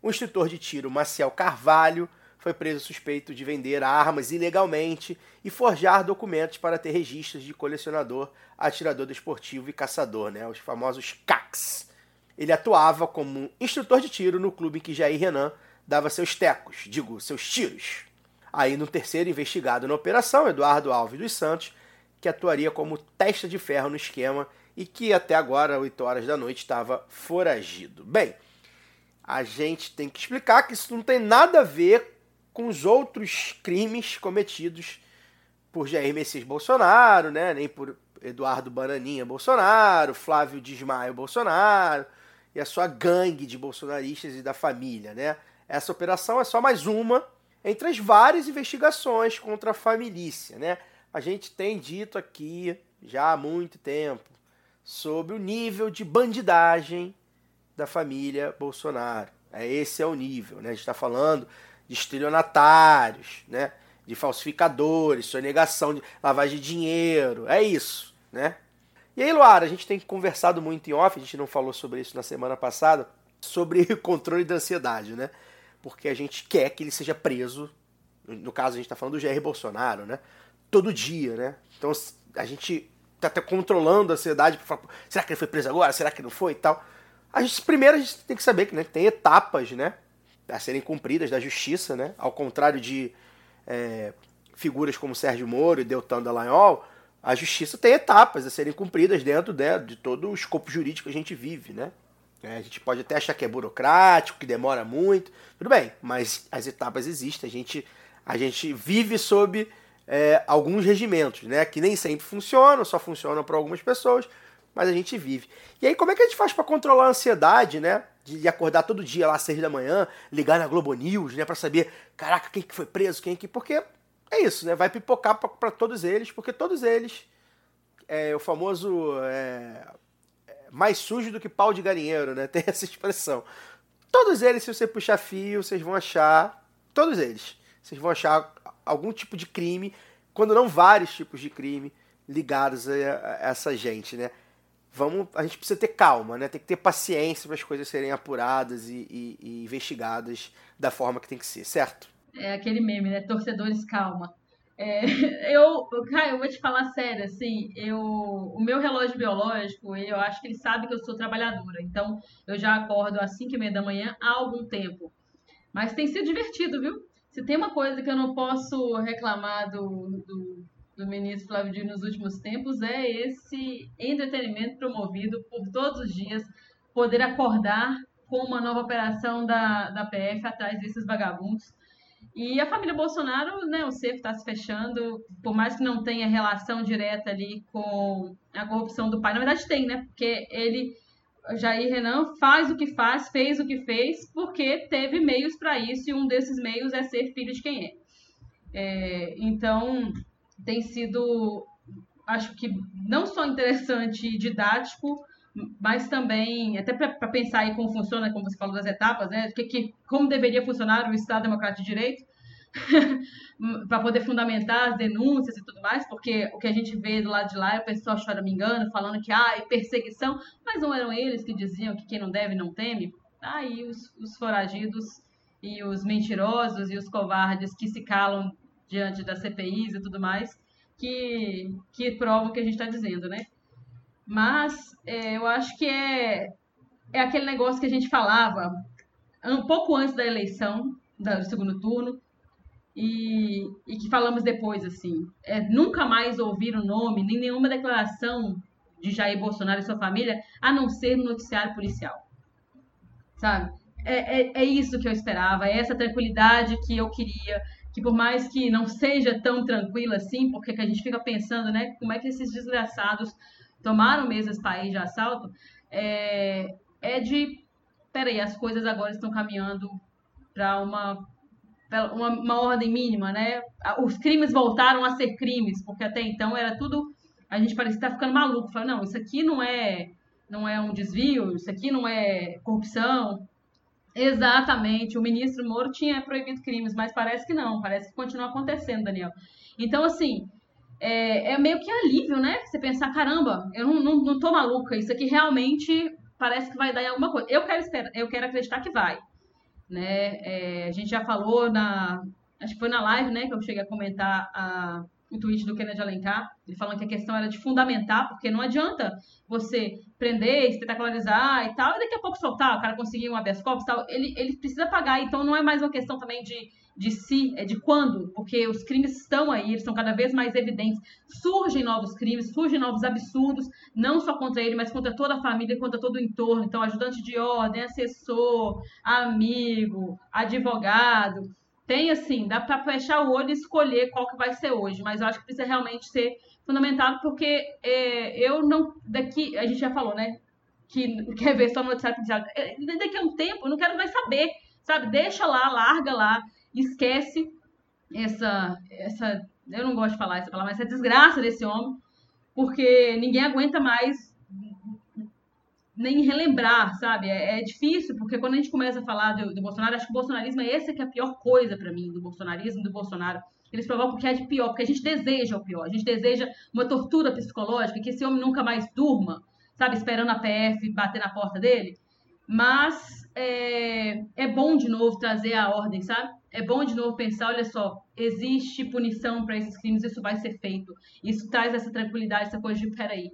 O instrutor de tiro Maciel Carvalho foi preso suspeito de vender armas ilegalmente e forjar documentos para ter registros de colecionador, atirador desportivo e caçador, né, os famosos CACs. Ele atuava como instrutor de tiro no clube em que Jair Renan dava seus tecos, digo, seus tiros. Aí no terceiro investigado na operação, Eduardo Alves dos Santos, que atuaria como testa de ferro no esquema e que até agora, 8 horas da noite, estava foragido. Bem, a gente tem que explicar que isso não tem nada a ver com os outros crimes cometidos por Jair Messias Bolsonaro, né? nem por Eduardo Bananinha Bolsonaro, Flávio Desmaio Bolsonaro e a sua gangue de bolsonaristas e da família. Né? Essa operação é só mais uma entre as várias investigações contra a família. Né? A gente tem dito aqui já há muito tempo sobre o nível de bandidagem da família Bolsonaro. É, esse é o nível. Né? A gente está falando de estelionatários, né? de falsificadores, sonegação de lavagem de dinheiro. É isso. Né? E aí, Luara, a gente tem conversado muito em off, a gente não falou sobre isso na semana passada, sobre controle da ansiedade, né? Porque a gente quer que ele seja preso. No caso, a gente está falando do Jair Bolsonaro, né? Todo dia, né? Então a gente tá até controlando a ansiedade para falar, será que ele foi preso agora? Será que não foi e tal? A gente, primeiro a gente tem que saber que né, tem etapas, né? A serem cumpridas da justiça, né? Ao contrário de é, figuras como Sérgio Moro e Deltan Dallagnol, a justiça tem etapas a serem cumpridas dentro né, de todo o escopo jurídico que a gente vive, né? É, a gente pode até achar que é burocrático, que demora muito, tudo bem, mas as etapas existem, a gente, a gente vive sob é, alguns regimentos, né? Que nem sempre funcionam, só funcionam para algumas pessoas, mas a gente vive. E aí, como é que a gente faz para controlar a ansiedade, né? De acordar todo dia lá às seis da manhã, ligar na Globo News, né? Para saber, caraca, quem que foi preso, quem que. Porque é isso, né? Vai pipocar para todos eles, porque todos eles é o famoso é, mais sujo do que pau de galinheiro, né? Tem essa expressão. Todos eles, se você puxar fio, vocês vão achar. Todos eles. Vocês vão achar algum tipo de crime, quando não vários tipos de crime ligados a, essa gente, né? Vamos, a gente precisa ter calma, né? Tem que ter paciência para as coisas serem apuradas e, e, e investigadas da forma que tem que ser, certo? É aquele meme, né? Torcedores, calma. É, eu, cara, eu vou te falar sério, assim, eu, o meu relógio biológico, eu acho que ele sabe que eu sou trabalhadora, então eu já acordo às 5 e meia da manhã há algum tempo. Mas tem sido divertido, viu? Se tem uma coisa que eu não posso reclamar do, do, do ministro Flávio Dino nos últimos tempos, é esse entretenimento promovido por todos os dias, poder acordar com uma nova operação da, da PF atrás desses vagabundos e a família Bolsonaro, né, o cerco está se fechando, por mais que não tenha relação direta ali com a corrupção do pai. Na verdade tem, né? Porque ele, Jair Renan, faz o que faz, fez o que fez, porque teve meios para isso, e um desses meios é ser filho de quem é. é então, tem sido, acho que não só interessante e didático, mas também, até para pensar aí como funciona, como você falou das etapas, né? Que, que, como deveria funcionar o Estado Democrático de Direito, para poder fundamentar as denúncias e tudo mais, porque o que a gente vê do lado de lá é o pessoal choramingando, falando que ah, é perseguição, mas não eram eles que diziam que quem não deve não teme? Aí os, os foragidos e os mentirosos e os covardes que se calam diante das CPIs e tudo mais, que, que provam o que a gente está dizendo, né? Mas é, eu acho que é, é aquele negócio que a gente falava um pouco antes da eleição, do segundo turno, e, e que falamos depois, assim. É, nunca mais ouvir o nome, nem nenhuma declaração de Jair Bolsonaro e sua família, a não ser no noticiário policial. Sabe? É, é, é isso que eu esperava, é essa tranquilidade que eu queria, que por mais que não seja tão tranquila assim, porque a gente fica pensando, né, como é que esses desgraçados tomaram mesmo esse país de assalto, é, é de, peraí, as coisas agora estão caminhando para uma, uma, uma ordem mínima, né? Os crimes voltaram a ser crimes, porque até então era tudo, a gente parecia estar ficando maluco, falando, não, isso aqui não é, não é um desvio, isso aqui não é corrupção, Exatamente, o ministro Moro tinha proibido crimes, mas parece que não, parece que continua acontecendo, Daniel. Então, assim, é, é meio que alívio, né? Você pensar, caramba, eu não, não, não tô maluca, isso aqui realmente parece que vai dar em alguma coisa. Eu quero esperar, eu quero acreditar que vai. Né? É, a gente já falou na. Acho que foi na live, né, que eu cheguei a comentar a, o tweet do Kennedy Alencar, ele falando que a questão era de fundamentar, porque não adianta você prender, espetacularizar e tal, e daqui a pouco soltar, o cara conseguir um habeas corpus e tal, ele, ele precisa pagar, então não é mais uma questão também de de si, é de quando, porque os crimes estão aí, eles são cada vez mais evidentes. Surgem novos crimes, surgem novos absurdos, não só contra ele, mas contra toda a família, contra todo o entorno. Então, ajudante de ordem, assessor, amigo, advogado. Tem assim, dá para fechar o olho e escolher qual que vai ser hoje, mas eu acho que precisa realmente ser fundamentado, porque é, eu não. Daqui, a gente já falou, né? Que quer ver só no policial. É, daqui a um tempo, eu não quero mais saber, sabe? Deixa lá, larga lá esquece essa, essa, eu não gosto de falar essa palavra, mas essa desgraça desse homem, porque ninguém aguenta mais nem relembrar, sabe? É, é, difícil, porque quando a gente começa a falar do, do Bolsonaro, acho que o bolsonarismo é essa que é a pior coisa para mim, do bolsonarismo, do Bolsonaro. Eles provocam que é de pior, porque a gente deseja o pior, a gente deseja uma tortura psicológica, que esse homem nunca mais durma, sabe? Esperando a PF bater na porta dele. Mas é, é bom de novo trazer a ordem, sabe? é bom de novo pensar, olha só, existe punição para esses crimes, isso vai ser feito. Isso traz essa tranquilidade, essa coisa de, peraí,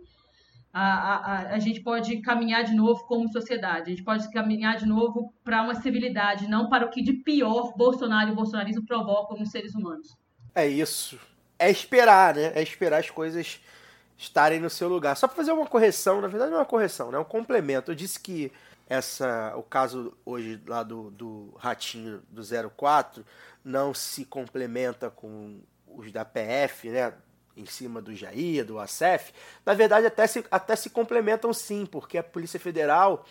a, a, a, gente pode caminhar de novo como sociedade, a gente pode caminhar de novo para uma civilidade, não para o que de pior Bolsonaro e o bolsonarismo provocam nos seres humanos. É isso. É esperar, né? É esperar as coisas estarem no seu lugar. Só para fazer uma correção, na verdade não é uma correção, né? é um complemento. Eu disse que essa o caso hoje lá do, do Ratinho do 04 não se complementa com os da PF, né? Em cima do Jair, do ACF. Na verdade, até se, até se complementam sim, porque a Polícia Federal,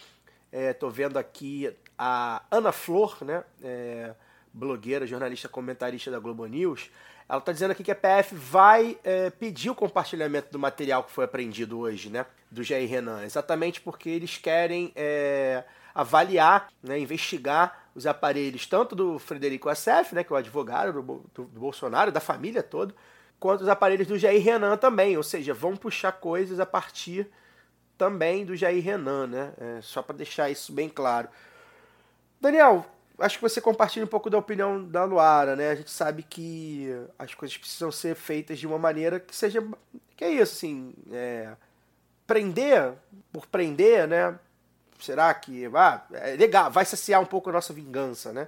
estou é, vendo aqui a Ana Flor, né? É, blogueira, jornalista, comentarista da Globo News, ela está dizendo aqui que a PF vai é, pedir o compartilhamento do material que foi apreendido hoje, né? Do Jair Renan. Exatamente porque eles querem é, avaliar, né, investigar os aparelhos tanto do Frederico Assef, né, que é o advogado do, do, do Bolsonaro, da família toda, quanto os aparelhos do Jair Renan também. Ou seja, vão puxar coisas a partir também do Jair Renan, né? É, só para deixar isso bem claro. Daniel, acho que você compartilha um pouco da opinião da Luara, né? A gente sabe que as coisas precisam ser feitas de uma maneira que seja. Que é isso, assim. É, prender por prender, né? Será que. Ah, é legal, vai saciar um pouco a nossa vingança, né?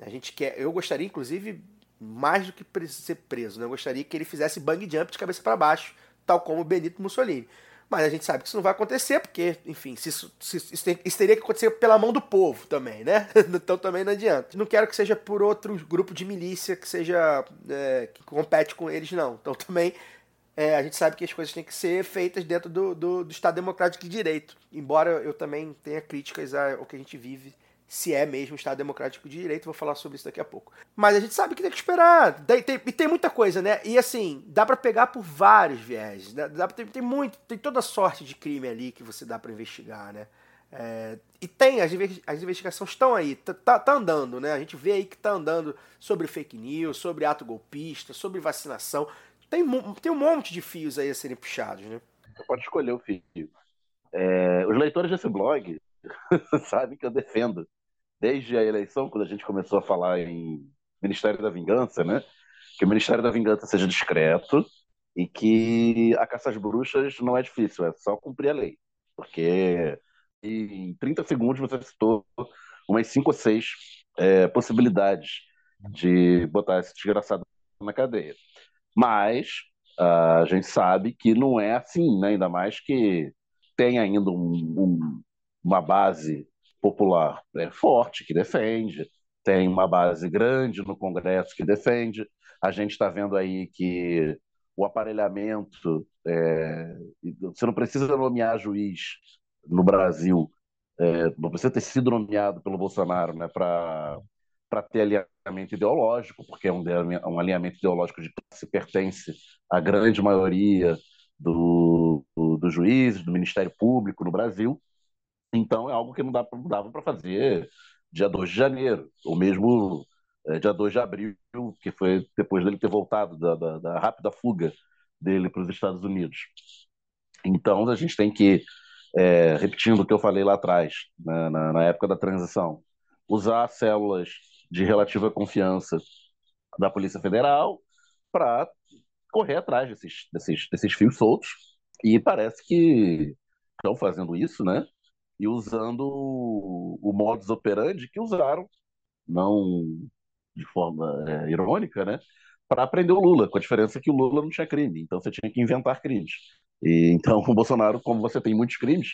A gente quer. Eu gostaria, inclusive, mais do que ser preso, né? Eu gostaria que ele fizesse bang jump de cabeça para baixo, tal como Benito Mussolini. Mas a gente sabe que isso não vai acontecer, porque, enfim, se isso, se isso, tem, isso, teria que acontecer pela mão do povo também, né? Então também não adianta. Não quero que seja por outro grupo de milícia que seja. É, que compete com eles, não. Então também é, a gente sabe que as coisas têm que ser feitas dentro do, do, do Estado Democrático de Direito. Embora eu também tenha críticas ao que a gente vive se é mesmo Estado Democrático de Direito, vou falar sobre isso daqui a pouco. Mas a gente sabe que tem que esperar. Tem, tem, e tem muita coisa, né? E assim, dá para pegar por vários viés. Né? Dá, tem, tem muito, tem toda sorte de crime ali que você dá para investigar, né? É, e tem, as, as investigações estão aí, tá, tá, tá, andando, né? A gente vê aí que tá andando sobre fake news, sobre ato golpista, sobre vacinação. Tem, tem um monte de fios aí a serem puxados, né? Você pode escolher o fio. É, os leitores desse blog sabem que eu defendo desde a eleição, quando a gente começou a falar em Ministério da Vingança, né? Que o Ministério da Vingança seja discreto e que a caça às bruxas não é difícil, é só cumprir a lei. Porque em 30 segundos você citou umas 5 ou 6 é, possibilidades de botar esse desgraçado na cadeia. Mas a gente sabe que não é assim, né? ainda mais que tem ainda um, um, uma base popular é, forte que defende, tem uma base grande no Congresso que defende. A gente está vendo aí que o aparelhamento, é, você não precisa nomear juiz no Brasil, é, não precisa ter sido nomeado pelo Bolsonaro né, para ter alinhamento ideológico, porque é um, um alinhamento ideológico de que se pertence à grande maioria do, do, dos juízes, do Ministério Público no Brasil. Então é algo que não, dava para fazer dia 2 de janeiro, ou mesmo é, dia 2 de abril, que foi depois dele ter voltado da, da, da rápida fuga dele para os Estados Unidos. Então a gente tem que, é, repetindo o que eu falei lá atrás, né, na, na época da transição, usar células de relativa confiança da Polícia Federal para correr atrás desses, desses, desses fios soltos. E parece que estão fazendo isso, né? E usando o, o modus operandi que usaram, não de forma é, irônica, né? Para prender o Lula, com a diferença que o Lula não tinha crime, então você tinha que inventar crimes. E, então, o Bolsonaro, como você tem muitos crimes,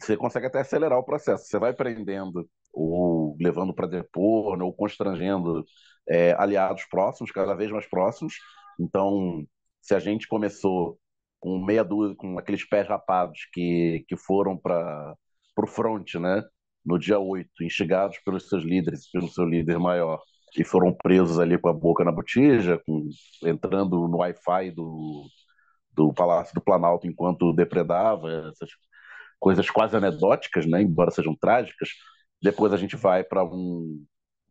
você consegue até acelerar o processo. Você vai prendendo ou levando para depor, ou constrangendo é, aliados próximos, cada vez mais próximos. Então, se a gente começou com meia dúzia, com aqueles pés rapados que, que foram para o front, né, no dia 8, instigados pelos seus líderes, pelo seu líder maior, e foram presos ali com a boca na botija, com, entrando no Wi-Fi do, do Palácio do Planalto enquanto depredava, essas coisas quase anedóticas, né, embora sejam trágicas. Depois a gente vai para um,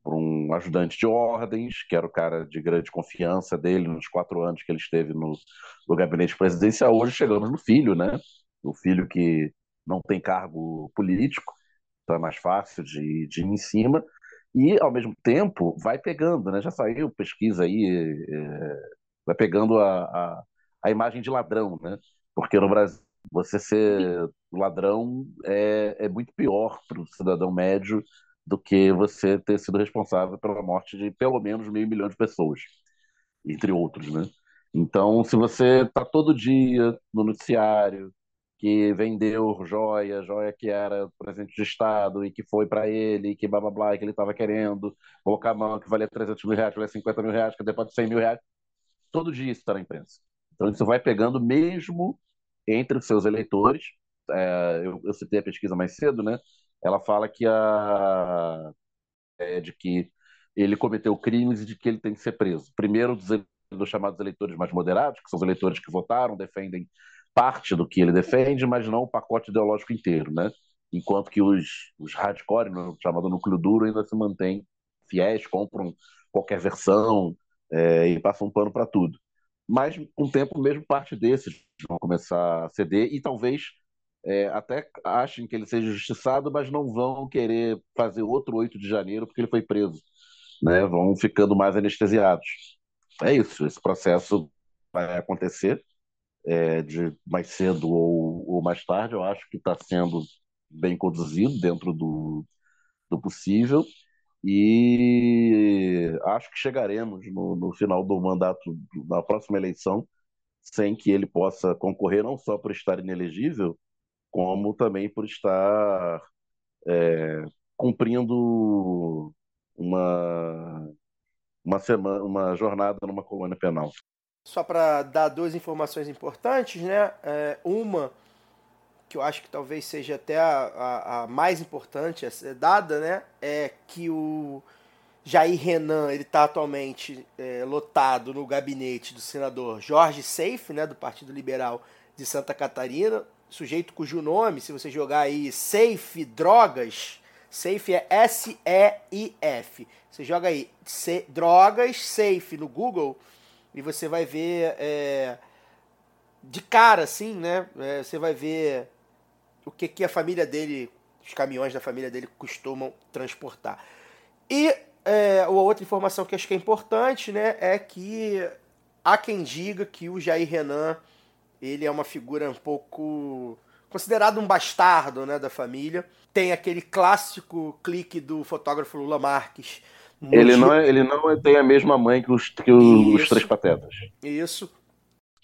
um ajudante de ordens, que era o cara de grande confiança dele nos quatro anos que ele esteve no, no gabinete presidencial. Hoje chegamos no filho, né? O filho que não tem cargo político, então é mais fácil de, de ir em cima. E, ao mesmo tempo, vai pegando, né? Já saiu pesquisa aí, é, vai pegando a, a, a imagem de ladrão, né? Porque no Brasil você ser ladrão é, é muito pior para o cidadão médio do que você ter sido responsável pela morte de pelo menos meio milhão de pessoas, entre outros, né? Então, se você está todo dia no noticiário que vendeu joia, joia que era presente de Estado e que foi para ele, que blá blá blá, que ele estava querendo colocar a mão que valia 300 mil reais, valia 50 mil reais, que depois de 100 mil reais, todo dia isso está na imprensa. Então, isso vai pegando mesmo entre os seus eleitores. É, eu, eu, citei a pesquisa mais cedo, né? Ela fala que a é, de que ele cometeu crimes e de que ele tem que ser preso. Primeiro dos, dos chamados eleitores mais moderados, que são os eleitores que votaram, defendem parte do que ele defende, mas não o pacote ideológico inteiro, né? Enquanto que os, os hardcore, chamado núcleo duro, ainda se mantêm fiéis, compram qualquer versão é, e passam um pano para tudo mas com o tempo mesmo parte desses vão começar a ceder e talvez é, até achem que ele seja justiçado, mas não vão querer fazer outro 8 de janeiro porque ele foi preso. Né? Vão ficando mais anestesiados. É isso, esse processo vai acontecer é, de mais cedo ou, ou mais tarde. Eu acho que está sendo bem conduzido dentro do, do possível e acho que chegaremos no, no final do mandato da próxima eleição sem que ele possa concorrer não só por estar inelegível, como também por estar é, cumprindo uma uma semana, uma jornada numa colônia penal. Só para dar duas informações importantes, né? É, uma que eu acho que talvez seja até a, a, a, mais importante a ser dada, né, é que o Jair Renan ele está atualmente é, lotado no gabinete do senador Jorge Seife, né, do Partido Liberal de Santa Catarina, sujeito cujo nome, se você jogar aí Seife Drogas, Safe é S-E-I-F. Você joga aí C, Drogas Safe no Google e você vai ver é, de cara assim, né? É, você vai ver o que, que a família dele, os caminhões da família dele costumam transportar. E é, a outra informação que acho que é importante, né, é que há quem diga que o Jair Renan ele é uma figura um pouco considerado um bastardo, né, da família. Tem aquele clássico clique do fotógrafo Lula Marques. Ele dia... não, é, ele não tem a mesma mãe que os, que os três patetas. Isso.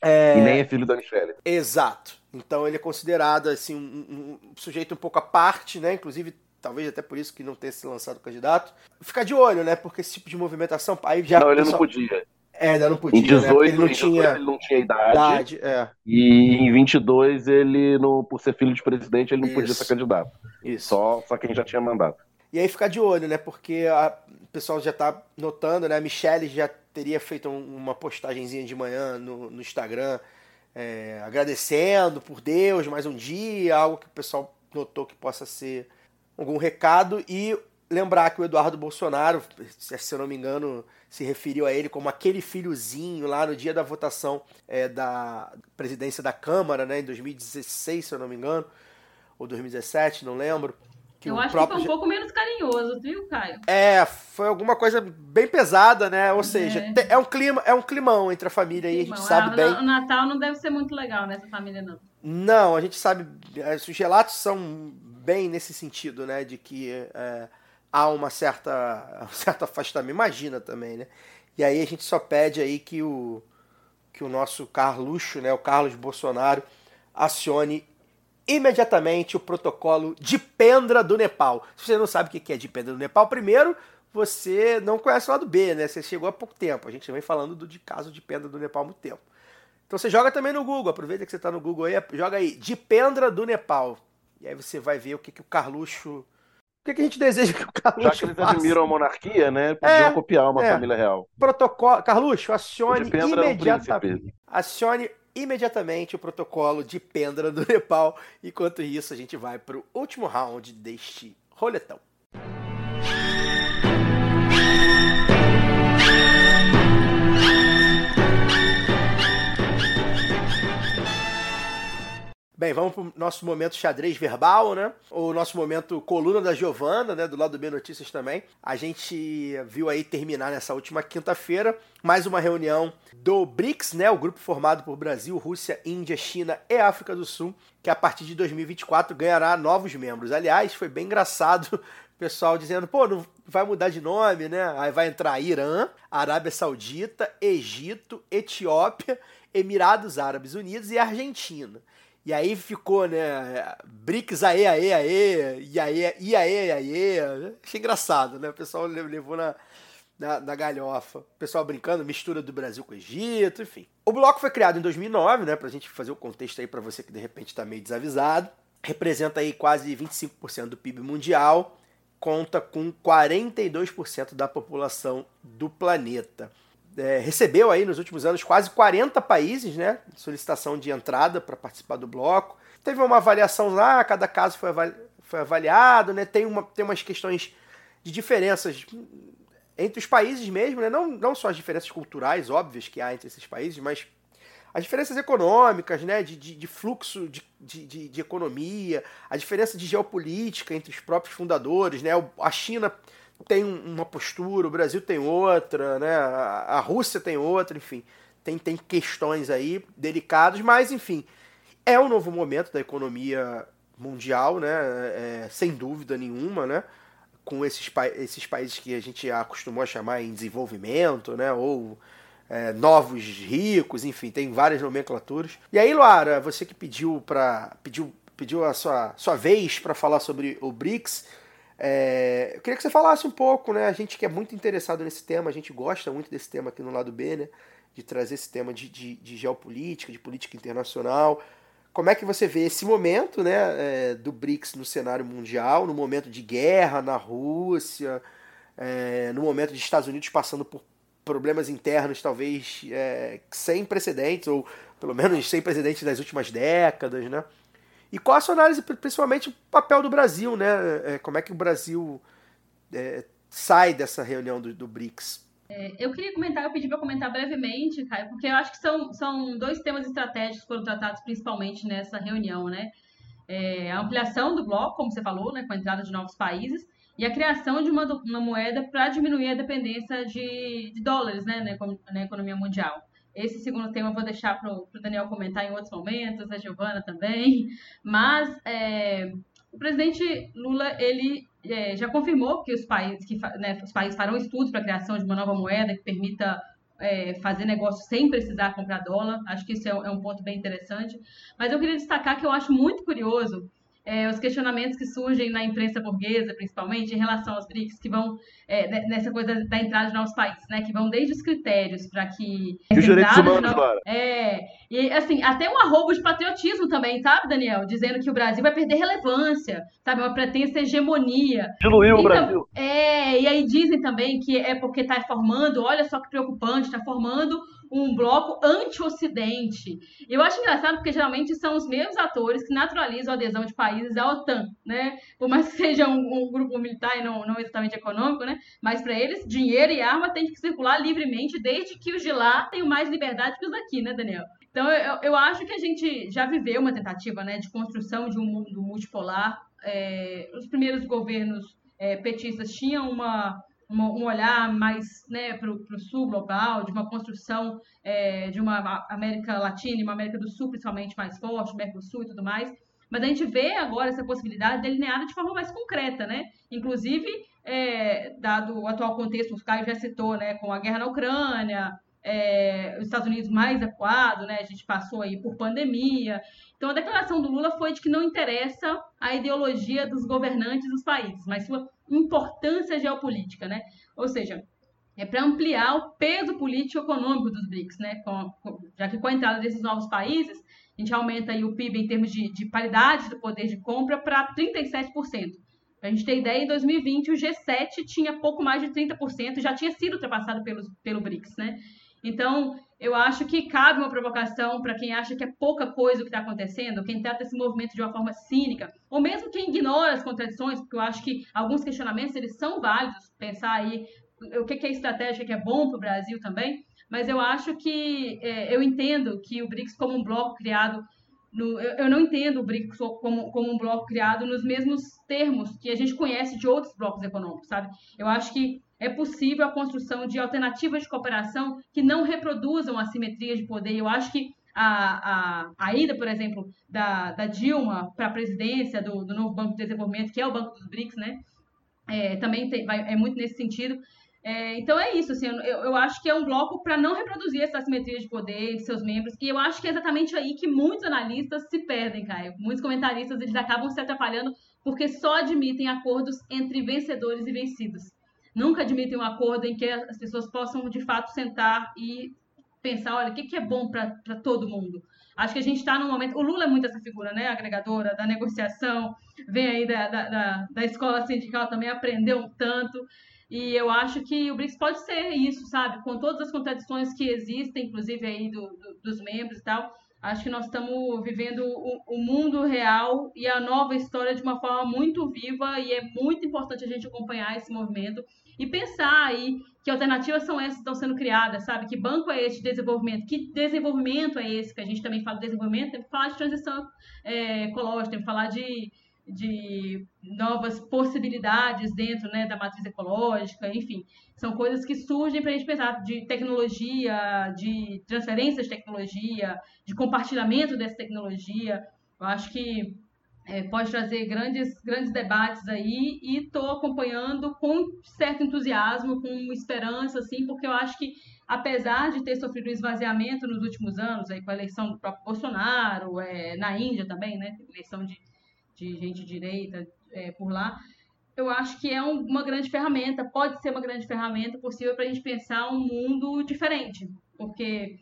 É... E nem é filho da Michelle. Exato. Então ele é considerado assim um, um, sujeito um pouco à parte, né? Inclusive, talvez até por isso que não tenha se lançado candidato. Ficar de olho, né? Porque esse tipo de movimentação aí já Não, ele pessoal... não podia. É, ainda não podia. Em 18, né? ele, não em tinha... ele não tinha idade. idade é. E em 22, ele, no, por ser filho de presidente, ele não isso. podia ser candidato. Isso. Só, só quem já tinha mandato. E aí ficar de olho, né? Porque o pessoal já tá notando, né? A Michelle já teria feito um, uma postagenzinha de manhã no, no Instagram é, agradecendo por Deus mais um dia, algo que o pessoal notou que possa ser algum recado. E lembrar que o Eduardo Bolsonaro, se eu não me engano, se referiu a ele como aquele filhozinho lá no dia da votação é, da presidência da Câmara, né, em 2016, se eu não me engano, ou 2017, não lembro. Eu acho próprio... que foi um pouco menos carinhoso, viu, Caio? É, foi alguma coisa bem pesada, né? Ou seja, é, é um clima, é um climão entre a família aí, a gente sabe ah, bem. O Natal não deve ser muito legal nessa família, não. Não, a gente sabe, é, os relatos são bem nesse sentido, né? De que é, há uma certa, um certo afastamento, imagina também, né? E aí a gente só pede aí que o, que o nosso Carluxo, né? O Carlos Bolsonaro acione imediatamente o protocolo de Pendra do Nepal. Se você não sabe o que é de Pendra do Nepal, primeiro você não conhece o lado B, né? Você chegou há pouco tempo. A gente vem falando do de caso de Pendra do Nepal há muito tempo. Então você joga também no Google, aproveita que você está no Google aí, joga aí, de Pendra do Nepal. E aí você vai ver o que, que o Carluxo. O que, que a gente deseja que o Carluxo Já que eles faça. admiram a monarquia, né? Podiam é, copiar uma é. família real. Protocolo. Carluxo, acione imediatamente. Um acione imediatamente o protocolo de Pendra do Nepal. Enquanto isso, a gente vai para o último round deste roletão. Bem, vamos para o nosso momento xadrez verbal, né? O nosso momento coluna da Giovana, né? Do lado do B Notícias também. A gente viu aí terminar nessa última quinta-feira mais uma reunião do BRICS, né? O grupo formado por Brasil, Rússia, Índia, China e África do Sul, que a partir de 2024 ganhará novos membros. Aliás, foi bem engraçado o pessoal dizendo, pô, não vai mudar de nome, né? Aí vai entrar Irã, Arábia Saudita, Egito, Etiópia, Emirados Árabes Unidos e Argentina. E aí ficou, né? BRICS, aê, aê, aê, e aê, e aê, aê. Achei engraçado, né? O pessoal levou na, na, na, galhofa. O pessoal brincando, mistura do Brasil com o Egito, enfim. O bloco foi criado em 2009, né? Pra gente fazer o contexto aí para você que de repente tá meio desavisado. Representa aí quase 25% do PIB mundial. Conta com 42% da população do planeta é, recebeu aí nos últimos anos quase 40 países, né? Solicitação de entrada para participar do bloco. Teve uma avaliação lá, cada caso foi, avali foi avaliado, né? Tem, uma, tem umas questões de diferenças entre os países mesmo, né? Não, não só as diferenças culturais óbvias que há entre esses países, mas as diferenças econômicas, né? De, de, de fluxo de, de, de economia, a diferença de geopolítica entre os próprios fundadores, né? A China tem uma postura, o Brasil tem outra, né? A, Rússia tem outra, enfim. Tem, tem questões aí delicadas, mas enfim, é um novo momento da economia mundial, né? É, sem dúvida nenhuma, né? Com esses, pa esses países que a gente acostumou a chamar em desenvolvimento, né? Ou é, novos ricos, enfim, tem várias nomenclaturas. E aí, Luara, você que pediu para pediu pediu a sua, sua vez para falar sobre o BRICS, é, eu queria que você falasse um pouco, né? A gente que é muito interessado nesse tema, a gente gosta muito desse tema aqui no lado B, né? De trazer esse tema de, de, de geopolítica, de política internacional. Como é que você vê esse momento, né? É, do BRICS no cenário mundial, no momento de guerra na Rússia, é, no momento de Estados Unidos passando por problemas internos, talvez é, sem precedentes, ou pelo menos sem precedentes das últimas décadas, né? E qual a sua análise, principalmente, o papel do Brasil, né? É, como é que o Brasil é, sai dessa reunião do, do BRICS? É, eu queria comentar, eu pedi para comentar brevemente, Caio, porque eu acho que são, são dois temas estratégicos que foram tratados principalmente nessa reunião, né? É, a ampliação do bloco, como você falou, né, com a entrada de novos países, e a criação de uma, uma moeda para diminuir a dependência de, de dólares né, na, economia mundial. Esse segundo tema eu vou deixar para o Daniel comentar em outros momentos, a Giovana também. Mas é, o presidente Lula ele é, já confirmou que os países que né, os países farão estudos para a criação de uma nova moeda que permita é, fazer negócio sem precisar comprar dólar. Acho que isso é, é um ponto bem interessante. Mas eu queria destacar que eu acho muito curioso é, os questionamentos que surgem na imprensa burguesa, principalmente, em relação aos BRICS, que vão é, nessa coisa da entrada de novos países, né? Que vão desde os critérios para que. E os direitos humanos, claro. É. E, assim, até um arrobo de patriotismo também, sabe, Daniel? Dizendo que o Brasil vai perder relevância, sabe? Uma pretensa hegemonia. Diluiu então, o Brasil. É, e aí dizem também que é porque está formando, olha só que preocupante, está formando um bloco anti-Ocidente. Eu acho engraçado porque geralmente são os mesmos atores que naturalizam a adesão de países à OTAN, né? Por mais que seja um, um grupo militar e não, não exatamente econômico, né? Mas para eles, dinheiro e arma têm que circular livremente, desde que os de lá tenham mais liberdade que os daqui, né, Daniel? Então, eu, eu acho que a gente já viveu uma tentativa né, de construção de um mundo multipolar. É, os primeiros governos é, petistas tinham uma, uma, um olhar mais né, para o sul global, de uma construção é, de uma América Latina e uma América do Sul, principalmente, mais forte, Mercosul e tudo mais. Mas a gente vê agora essa possibilidade delineada de forma mais concreta, né? Inclusive, é, dado o atual contexto, o Caio já citou, né, com a guerra na Ucrânia, é, os Estados Unidos mais acuado, né? A gente passou aí por pandemia. Então a declaração do Lula foi de que não interessa a ideologia dos governantes dos países, mas sua importância geopolítica, né? Ou seja, é para ampliar o peso político-econômico dos BRICS, né? Com, com, já que com a entrada desses novos países, a gente aumenta aí o PIB em termos de, de paridade do poder de compra para 37%. Para a gente ter ideia, em 2020 o G7 tinha pouco mais de 30%, já tinha sido ultrapassado pelos, pelo BRICS, né? Então, eu acho que cabe uma provocação para quem acha que é pouca coisa o que está acontecendo, quem trata esse movimento de uma forma cínica, ou mesmo quem ignora as contradições, porque eu acho que alguns questionamentos eles são válidos, pensar aí o que, é estratégia que é bom para o Brasil também, mas eu acho que é, eu entendo que o BRICS como um bloco criado no, eu, eu, não entendo o BRICS como, como um bloco criado nos mesmos termos que a gente conhece de outros blocos econômicos, sabe? Eu acho que é possível a construção de alternativas de cooperação que não reproduzam assimetrias de poder. Eu acho que a, a, a ida, por exemplo, da, da Dilma para a presidência do, do novo Banco de Desenvolvimento, que é o Banco dos BRICS, né? É, também tem, vai, é muito nesse sentido. É, então é isso, assim, eu, eu acho que é um bloco para não reproduzir essa assimetria de poder de seus membros, e eu acho que é exatamente aí que muitos analistas se perdem, Caio. Muitos comentaristas eles acabam se atrapalhando porque só admitem acordos entre vencedores e vencidos nunca admitem um acordo em que as pessoas possam, de fato, sentar e pensar, olha, o que, que é bom para todo mundo? Acho que a gente está num momento. O Lula é muito essa figura, né? Agregadora, da negociação, vem aí da, da, da, escola sindical também, aprendeu um tanto. E eu acho que o BRICS pode ser isso, sabe? Com todas as contradições que existem, inclusive aí do, do, dos membros e tal. Acho que nós estamos vivendo o, o, mundo real e a nova história de uma forma muito viva e é muito importante a gente acompanhar esse movimento e pensar aí que alternativas são essas que estão sendo criadas, sabe? Que banco é esse de desenvolvimento? Que desenvolvimento é esse? Que a gente também fala de desenvolvimento, tem que falar de transição é, ecológica, tem que falar de, de novas possibilidades dentro né, da matriz ecológica, enfim. São coisas que surgem para a gente pensar de tecnologia, de transferência de tecnologia, de compartilhamento dessa tecnologia. Eu acho que é, pode trazer grandes, grandes debates aí e estou acompanhando com certo entusiasmo, com esperança, assim, porque eu acho que apesar de ter sofrido um esvaziamento nos últimos anos, aí com a eleição do próprio Bolsonaro, é, na Índia também, né, eleição de, de gente de direita é, por lá, eu acho que é um, uma grande ferramenta, pode ser uma grande ferramenta possível para a gente pensar um mundo diferente, porque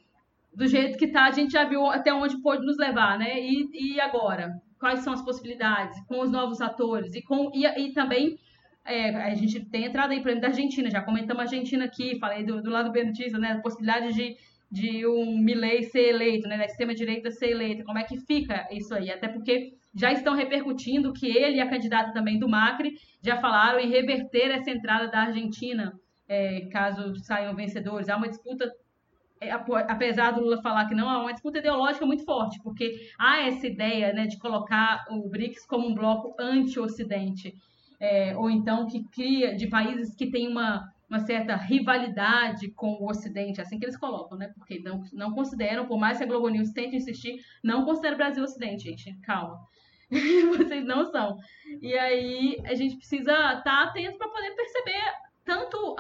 do jeito que está, a gente já viu até onde pode nos levar, né? E, e agora? Quais são as possibilidades com os novos atores e com e, e também é, a gente tem entrada aí, por exemplo, da Argentina, já comentamos a Argentina aqui, falei do, do lado benetista, né, a possibilidade de, de um Milley ser eleito, né, da extrema-direita ser eleita, como é que fica isso aí? Até porque já estão repercutindo que ele e a candidata também do Macri já falaram em reverter essa entrada da Argentina, é, caso saiam vencedores. Há uma disputa apesar do Lula falar que não, há uma disputa ideológica muito forte, porque há essa ideia né, de colocar o BRICS como um bloco anti-Ocidente, é, ou então que cria de países que têm uma, uma certa rivalidade com o Ocidente, assim que eles colocam, né? Porque não, não consideram, por mais que a Globo News tente insistir, não considera o Brasil Ocidente, gente, calma. Vocês não são. E aí a gente precisa estar tá atento para poder perceber tanto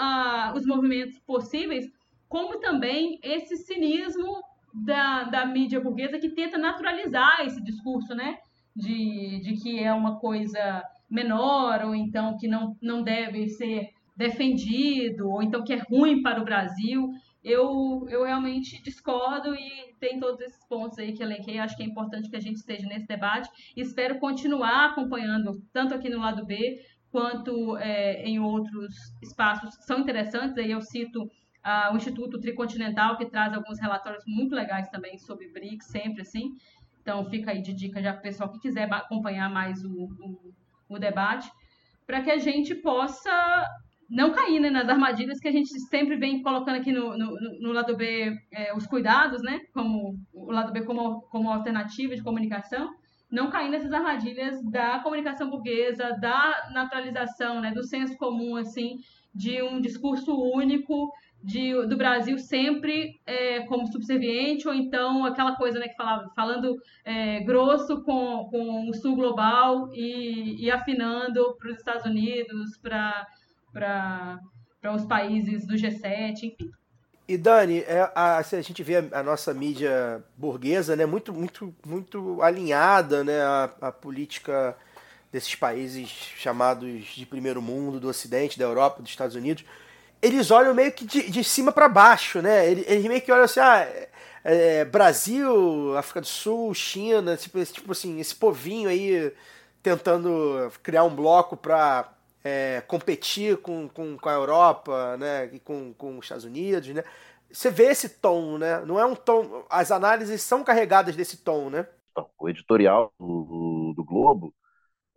os movimentos possíveis como também esse cinismo da, da mídia burguesa que tenta naturalizar esse discurso, né? De, de que é uma coisa menor, ou então que não, não deve ser defendido, ou então que é ruim para o Brasil. Eu, eu realmente discordo e tem todos esses pontos aí que elenquei. Acho que é importante que a gente esteja nesse debate. Espero continuar acompanhando, tanto aqui no lado B, quanto é, em outros espaços que são interessantes. Aí eu cito ah, o Instituto Tricontinental, que traz alguns relatórios muito legais também sobre BRICS, sempre assim. Então, fica aí de dica já para o pessoal que quiser acompanhar mais o, o, o debate, para que a gente possa não cair né, nas armadilhas que a gente sempre vem colocando aqui no, no, no lado B é, os cuidados, né? Como o lado B como, como alternativa de comunicação, não cair nessas armadilhas da comunicação burguesa, da naturalização, né, do senso comum, assim, de um discurso único de, do Brasil sempre é, como subserviente, ou então aquela coisa né, que falava, falando é, grosso com, com o sul global e, e afinando para os Estados Unidos, para os países do G7, enfim. E Dani, é, a, a, gente vê a, a, nossa mídia burguesa né, muito, muito, muito alinhada né, à, à política desses países chamados de primeiro mundo, do Ocidente, da Europa, dos Estados Unidos eles olham meio que de, de cima para baixo, né? Eles, eles, meio que olham assim, ah, é, é, Brasil, África do Sul, China, tipo, tipo assim, esse povinho aí tentando criar um bloco para é, competir com, com, com a Europa, né? E com, com os Estados Unidos, né? Você vê esse tom, né? Não é um tom. As análises são carregadas desse tom, né? O editorial do, do Globo,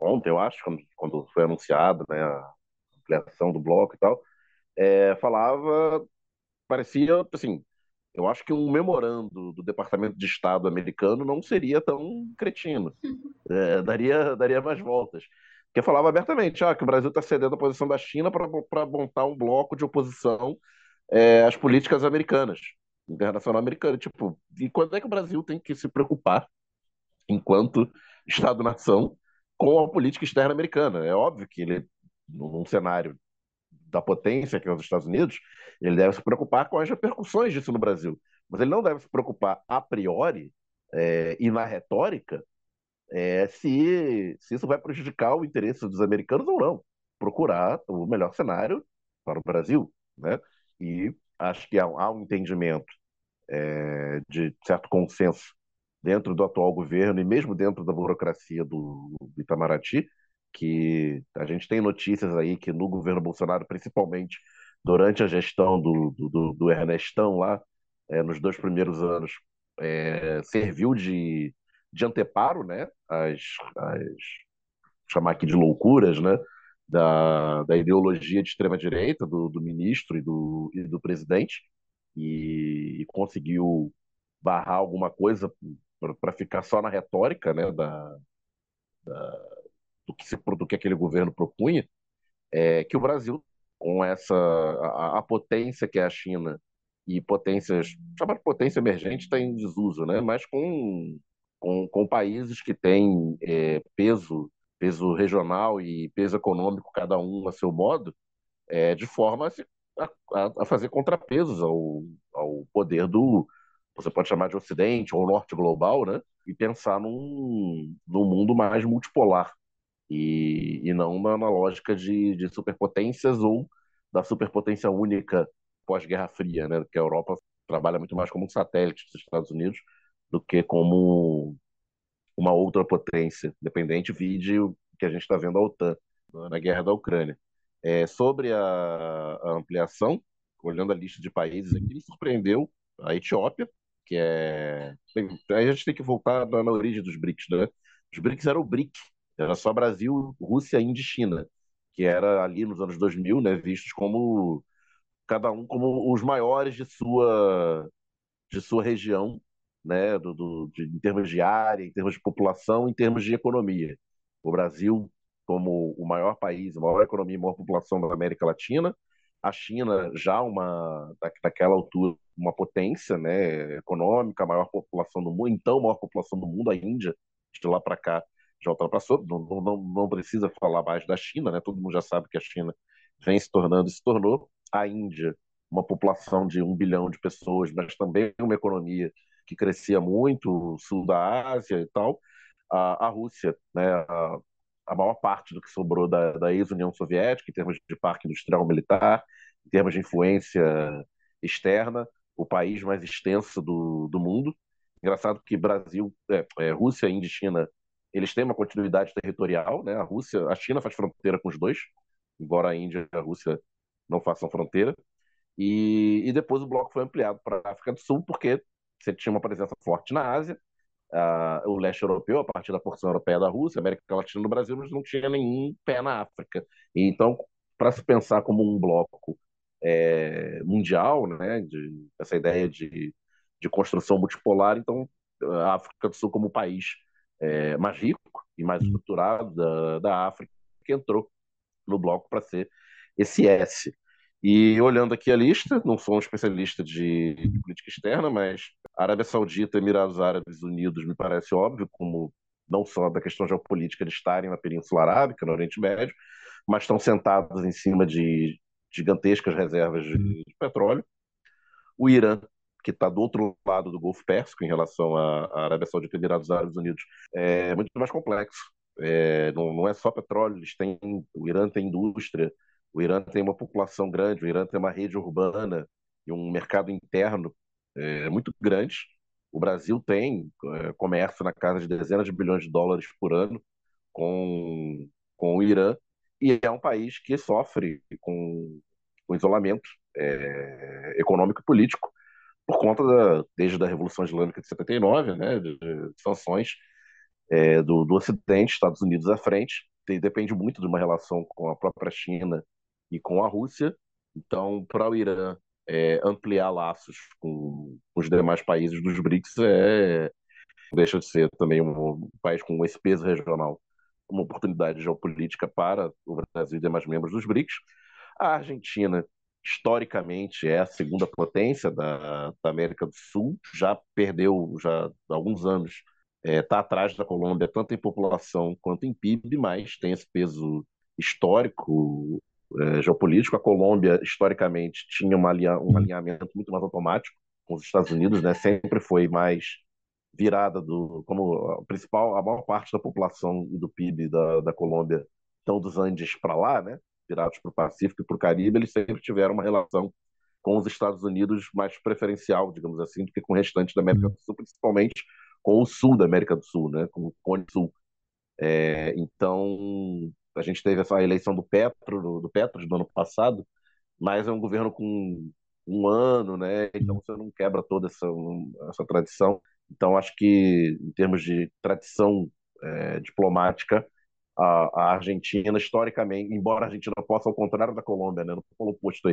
ontem, eu acho, quando, quando foi anunciado né, a ampliação do bloco e tal, é, falava, parecia, assim, eu acho que um memorando do Departamento de Estado americano não seria tão cretino, é, daria, daria mais voltas. Porque falava abertamente ah, que o Brasil está cedendo a posição da China para montar um bloco de oposição é, às políticas americanas, internacional americana. Tipo, e quando é que o Brasil tem que se preocupar, enquanto Estado-nação, com a política externa americana? É óbvio que ele, num cenário da potência que é os Estados Unidos, ele deve se preocupar com as repercussões disso no Brasil. Mas ele não deve se preocupar a priori é, e na retórica é, se, se isso vai prejudicar o interesse dos americanos ou não. Procurar o melhor cenário para o Brasil. Né? E acho que há, há um entendimento é, de certo consenso dentro do atual governo e mesmo dentro da burocracia do, do Itamaraty que a gente tem notícias aí que no governo Bolsonaro, principalmente durante a gestão do, do, do Ernestão lá, é, nos dois primeiros anos, é, serviu de, de anteparo, né, as, as, chamar aqui de loucuras, né, da, da ideologia de extrema-direita do, do ministro e do, e do presidente, e, e conseguiu barrar alguma coisa para ficar só na retórica né, da, da do que, se, do que aquele governo propunha, é que o Brasil, com essa a, a potência que é a China e potências, chamar de potência emergente está em desuso, né? mas com, com, com países que têm é, peso, peso regional e peso econômico, cada um a seu modo, é, de forma a, a, a fazer contrapesos ao, ao poder do, você pode chamar de Ocidente ou Norte global, né? E pensar num, num mundo mais multipolar e, e não na, na lógica de, de superpotências ou da superpotência única pós-Guerra Fria, né? Que a Europa trabalha muito mais como um satélite dos Estados Unidos do que como uma outra potência dependente, vide o que a gente está vendo a OTAN na guerra da Ucrânia. É, sobre a, a, ampliação, olhando a lista de países aqui, surpreendeu a Etiópia, que é. Aí a gente tem que voltar na, na origem dos BRICS, né? Os BRICS eram o BRIC, era só Brasil, Rússia, Índia e China, que era ali nos anos 2000, né, vistos como cada um como os maiores de sua de sua região, né, do, do de, em termos de área, em termos de população, em termos de economia. O Brasil como o maior país, a maior economia, a maior população da América Latina, a China já uma daquela altura uma potência, né, econômica, a maior população do mundo, então a maior população do mundo, a Índia, de lá para cá já ultrapassou, não, não, não precisa falar mais da China, né? todo mundo já sabe que a China vem se tornando e se tornou. A Índia, uma população de um bilhão de pessoas, mas também uma economia que crescia muito, sul da Ásia e tal. A, a Rússia, né? A, a, maior parte do que sobrou da, da ex-União Soviética, em termos de parque industrial militar, em termos de influência externa, o país mais extenso do, do mundo. Engraçado que Brasil, é, é, Rússia, Índia e China eles têm uma continuidade territorial, né? A Rússia, a China faz fronteira com os dois, embora a Índia e a Rússia não façam fronteira. E, e depois o bloco foi ampliado para a África do Sul, porque você tinha uma presença forte na Ásia, o leste europeu, a partir da porção europeia da Rússia, América Latina no Brasil, mas não tinha nenhum pé na África. E então, para se pensar como um bloco é, mundial, né, de, essa ideia de, de construção multipolar, então a África do Sul como país é, mais rico e mais estruturado da, da África, que entrou no bloco para ser esse S. E olhando aqui a lista, não sou um especialista de, de política externa, mas Arábia Saudita, Emirados Árabes Unidos me parece óbvio, como não só da questão geopolítica de estarem na Península Arábica, no Oriente Médio, mas estão sentados em cima de gigantescas reservas de, de petróleo. O Irã, que está do outro lado do Golfo Pérsico em relação à Arábia Saudita e Emirados Árabes Unidos, é muito mais complexo. É, não, não é só petróleo, eles têm, o Irã tem indústria, o Irã tem uma população grande, o Irã tem uma rede urbana e um mercado interno é, muito grande. O Brasil tem é, comércio na casa de dezenas de bilhões de dólares por ano com, com o Irã e é um país que sofre com, com isolamento é, econômico e político por conta da, desde a Revolução Islâmica de 79, né, de, de sanções é, do, do Ocidente, Estados Unidos à frente, depende muito de uma relação com a própria China e com a Rússia. Então, para o Irã é, ampliar laços com, os demais países dos BRICS é, deixa de ser também um país com esse peso regional, uma oportunidade geopolítica para o Brasil e demais membros dos BRICS. A Argentina, historicamente, é a segunda potência da, da América do Sul, já perdeu já há alguns anos, está é, tá atrás da Colômbia, tanto em população quanto em PIB, mas tem esse peso histórico é, geopolítico. A Colômbia, historicamente, tinha uma um alinhamento muito mais automático com os Estados Unidos, né? sempre foi mais virada do como a principal a maior parte da população e do PIB da, da Colômbia estão dos Andes para lá, né? Virados para o Pacífico e para o Caribe, eles sempre tiveram uma relação com os Estados Unidos mais preferencial, digamos assim, do que com o restante da América do Sul, principalmente com o sul da América do Sul, né? Com o Cone Sul. É, então a gente teve essa eleição do Petro, do, Petro do ano passado, mas é um governo com um ano, né? Então você não quebra toda essa, essa tradição. Então acho que em termos de tradição é, diplomática, a, a, Argentina historicamente, embora a Argentina possa ao contrário da Colômbia, né, no polo oposto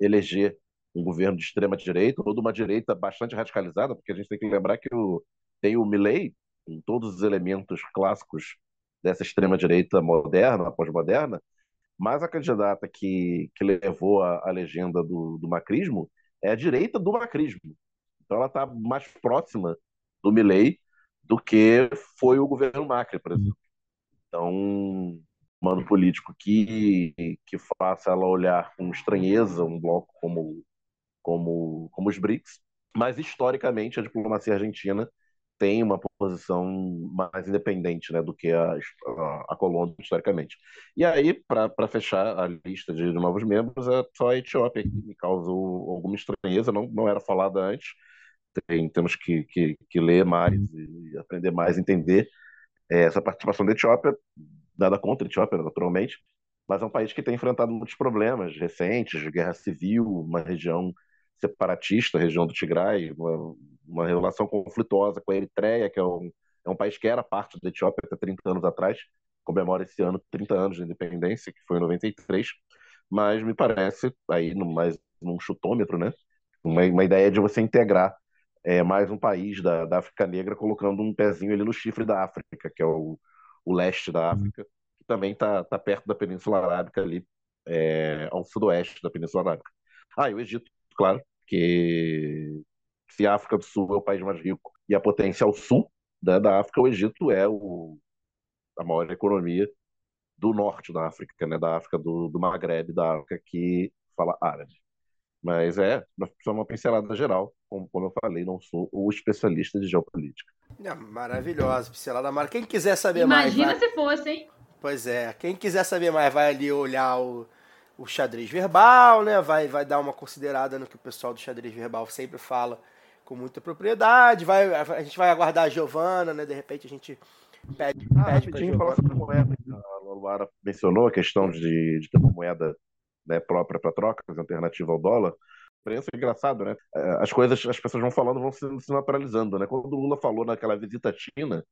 eleger um governo de extrema direita ou de uma direita bastante radicalizada, porque a gente tem que lembrar que o, tem o Milley, com todos os elementos clássicos dessa extrema-direita moderna, pós-moderna, mas a candidata que, que levou a, a legenda do, do macrismo é a direita do macrismo. Então ela está mais próxima do Milley do que foi o governo Macri, por exemplo. Então, um mano político que, que faça ela olhar com estranheza um bloco como, como, como os BRICS, mas historicamente a diplomacia argentina tem uma posição mais independente né, do que a, a, a Colômbia, historicamente. E aí, para fechar a lista de, novos membros, é só a Etiópia, que me causou alguma estranheza, não, não era falada antes. Tem, temos que, que, que ler mais e aprender mais, entender é, essa participação da Etiópia, nada contra a Etiópia, naturalmente, mas é um país que tem enfrentado muitos problemas recentes, guerra civil, uma região separatista, região do Tigray, uma, uma relação conflituosa com a Eritreia, que é um, é um país que era parte da Etiópia até 30 anos atrás, comemora esse ano 30 anos de independência, que foi em 93, mas me parece, aí no, mais num chutômetro, né, uma, uma ideia de você integrar é, mais um país da, da África Negra, colocando um pezinho ali no chifre da África, que é o, o leste da África, que também está tá perto da Península Arábica ali, é, ao sudoeste da Península Arábica. Ah, e o Egito, claro, que se a África do Sul é o país mais rico e a potência ao sul da, da África, o Egito é o, a maior economia do norte da África, né, da África do, do Maghreb, da África que fala árabe. Mas é, só uma pincelada geral, como, como eu falei, não sou o especialista de geopolítica. É, maravilhosa, pincelada mara. Quem quiser saber Imagina mais. Imagina se fosse, hein? Pois é, quem quiser saber mais, vai ali olhar o, o xadrez verbal, né? Vai, vai dar uma considerada no que o pessoal do xadrez verbal sempre fala com muita propriedade. Vai, a gente vai aguardar a Giovana, né? De repente a gente pede, ah, pede para falar sobre moeda. A Luara mencionou a questão de, de ter uma moeda né, própria para trocas, alternativa ao dólar. imprensa, é engraçado, né? É, as coisas, as pessoas vão falando, vão se, se naturalizando, né? Quando o Lula falou naquela visita à China,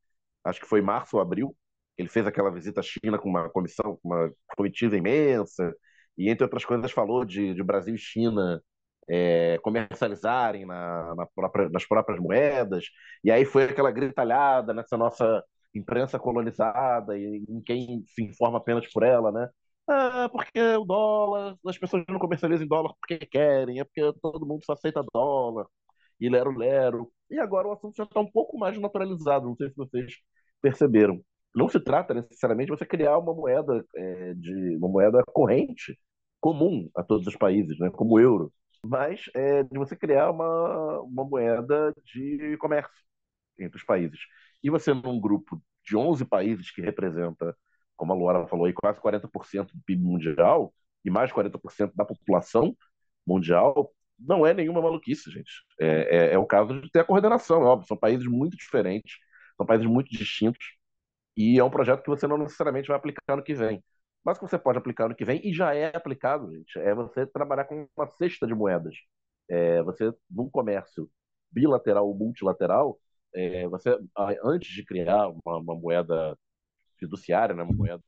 acho que foi março ou abril, ele fez aquela visita à China com uma comissão, com uma comitiva imensa, e entre outras coisas falou de, de Brasil e China é, comercializarem na, na própria, nas próprias moedas, e aí foi aquela gritalhada nessa nossa imprensa colonizada e em quem se informa apenas por ela, né? Ah, porque o dólar, as pessoas não comercializam em dólar porque querem, é porque todo mundo só aceita dólar, e lero-lero. E agora o assunto já está um pouco mais naturalizado, não sei se vocês perceberam. Não se trata necessariamente de você criar uma moeda é, de uma moeda corrente comum a todos os países, né, como o euro, mas é, de você criar uma, uma moeda de comércio entre os países. E você, num grupo de 11 países que representa, como a Luara falou, aí, quase 40% do PIB mundial e mais 40% da população mundial, não é nenhuma maluquice, gente. É, é, é, o caso de ter a coordenação, é óbvio. São países muito diferentes, são países muito distintos, e é um projeto que você não necessariamente vai aplicar no que vem. Mas que você pode aplicar no que vem, e já é aplicado, gente, é você trabalhar com uma cesta de moedas. É, você, num comércio bilateral ou multilateral, é, você, antes de criar uma, uma moeda fiduciária, né, uma moeda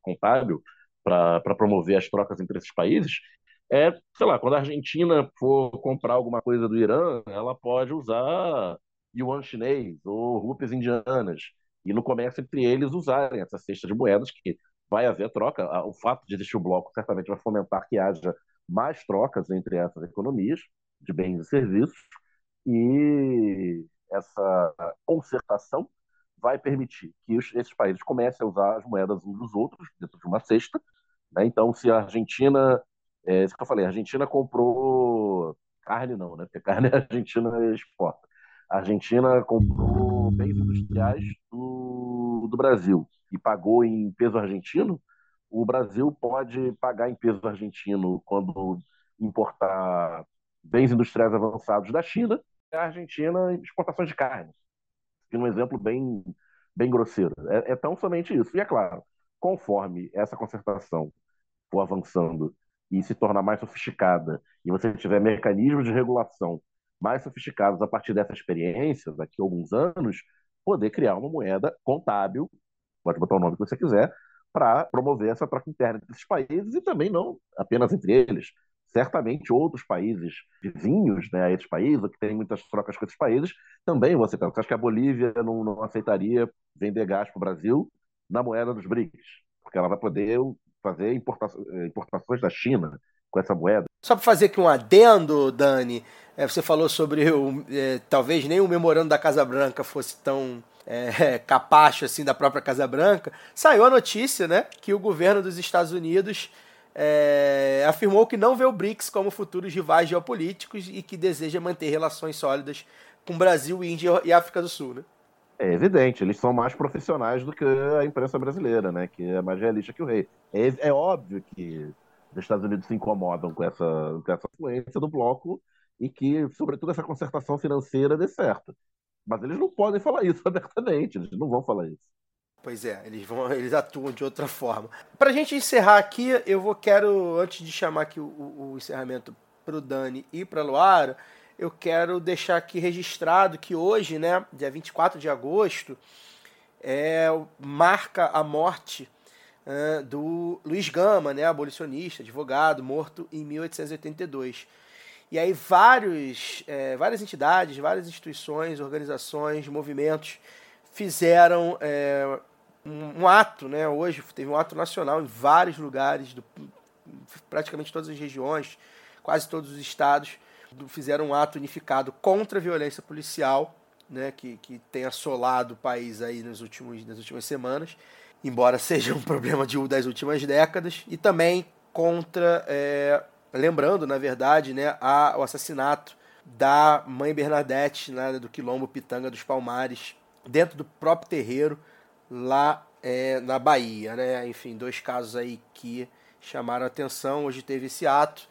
contábil, para promover as trocas entre esses países, é, sei lá, quando a Argentina for comprar alguma coisa do Irã, ela pode usar yuan chinês ou rupias indianas, e no comércio entre eles usarem essa cesta de moedas, que vai haver troca. O fato de existir o bloco certamente vai fomentar que haja mais trocas entre essas economias de bens e serviços, e essa concertação vai permitir que os, esses países comecem a usar as moedas uns dos outros dentro de uma cesta. Né? Então, se a Argentina, é isso que eu falei, a Argentina comprou carne não, né? Porque carne a Argentina exporta. A Argentina comprou bens industriais do, do Brasil e pagou em peso argentino. O Brasil pode pagar em peso argentino quando importar bens industriais avançados da China a Argentina exportações de carne. E um exemplo bem, bem grosseiro. É, é tão somente isso. E é claro, conforme essa concertação for avançando e se tornar mais sofisticada, e você tiver mecanismos de regulação mais sofisticados a partir dessa experiência, daqui a alguns anos, poder criar uma moeda contábil, pode botar o nome que você quiser, para promover essa troca interna desses países e também não apenas entre eles, certamente outros países vizinhos né, a esses países, que têm muitas trocas com esses países, também. Você acha que a Bolívia não, não aceitaria vender gás para o Brasil na moeda dos BRICS? Porque ela vai poder fazer importações da China com essa moeda. Só para fazer aqui um adendo, Dani, é, você falou sobre o, é, talvez nem o memorando da Casa Branca fosse tão é, capacho assim da própria Casa Branca. Saiu a notícia, né, que o governo dos Estados Unidos é, afirmou que não vê o BRICS como futuros rivais geopolíticos e que deseja manter relações sólidas com Brasil, Índia e África do Sul. Né? É evidente, eles são mais profissionais do que a imprensa brasileira, né? que é mais realista que o rei. É, é óbvio que os Estados Unidos se incomodam com essa, com essa influência do bloco e que, sobretudo, essa concertação financeira dê certo. Mas eles não podem falar isso abertamente, eles não vão falar isso. Pois é, eles vão, eles atuam de outra forma. Para a gente encerrar aqui, eu vou quero antes de chamar aqui o, o encerramento para o Dani e para Luara, eu quero deixar aqui registrado que hoje, né, dia 24 de agosto, é, marca a morte uh, do Luiz Gama, né, abolicionista, advogado, morto em 1882. E aí vários, é, várias entidades, várias instituições, organizações, movimentos fizeram é, um, um, ato, né? Hoje teve um ato nacional em vários lugares, do, praticamente todas as regiões, quase todos os estados, do, fizeram um ato unificado contra a violência policial, né? Que, que tem assolado o país aí nos últimos, nas últimas semanas, embora seja um problema de, das últimas décadas, e também contra, é, lembrando, na verdade, né, a, o assassinato da mãe Bernadette, né, do Quilombo Pitanga dos Palmares, dentro do próprio terreiro, lá é, na Bahia. Né? Enfim, dois casos aí que chamaram atenção. Hoje teve esse ato.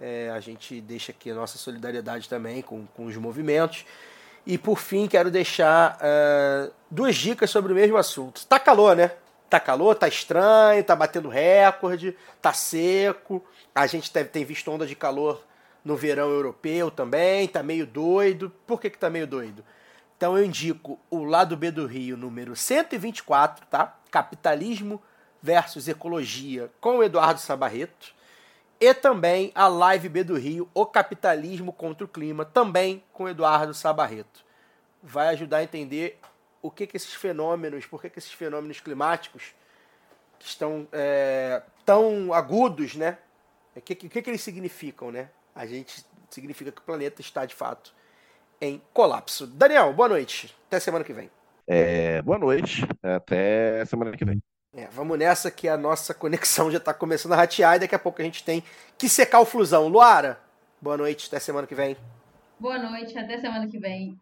É, a gente deixa aqui a nossa solidariedade também com, com os movimentos. E por fim, quero deixar uh, duas dicas sobre o mesmo assunto. Tá calor, né? Tá calor, tá estranho, tá batendo recorde, tá seco. A gente tem visto onda de calor no verão europeu também, tá meio doido. Por que, que tá meio doido? Então eu indico o lado B do Rio, número 124, tá? Capitalismo versus Ecologia, com o Eduardo Sabarreto. E também a Live B do Rio, O Capitalismo contra o Clima, também com o Eduardo Sabarreto. Vai ajudar a entender o que, que esses fenômenos, por que, que esses fenômenos climáticos que estão é, tão agudos, né? O que, que, que eles significam, né? A gente significa que o planeta está de fato em colapso. Daniel, boa noite. Até semana que vem. É, boa noite. Até semana que vem. É, vamos nessa que a nossa conexão já está começando a ratear e daqui a pouco a gente tem que secar o flusão. Luara, boa noite. Até semana que vem. Boa noite, até semana que vem.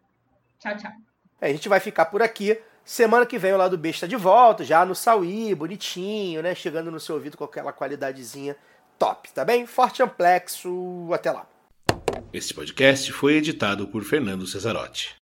Tchau, tchau. É, a gente vai ficar por aqui. Semana que vem o lado B está de volta, já no Sauí, bonitinho, né? Chegando no seu ouvido com aquela qualidadezinha top, tá bem? Forte amplexo, até lá. Este podcast foi editado por Fernando Cesarotti.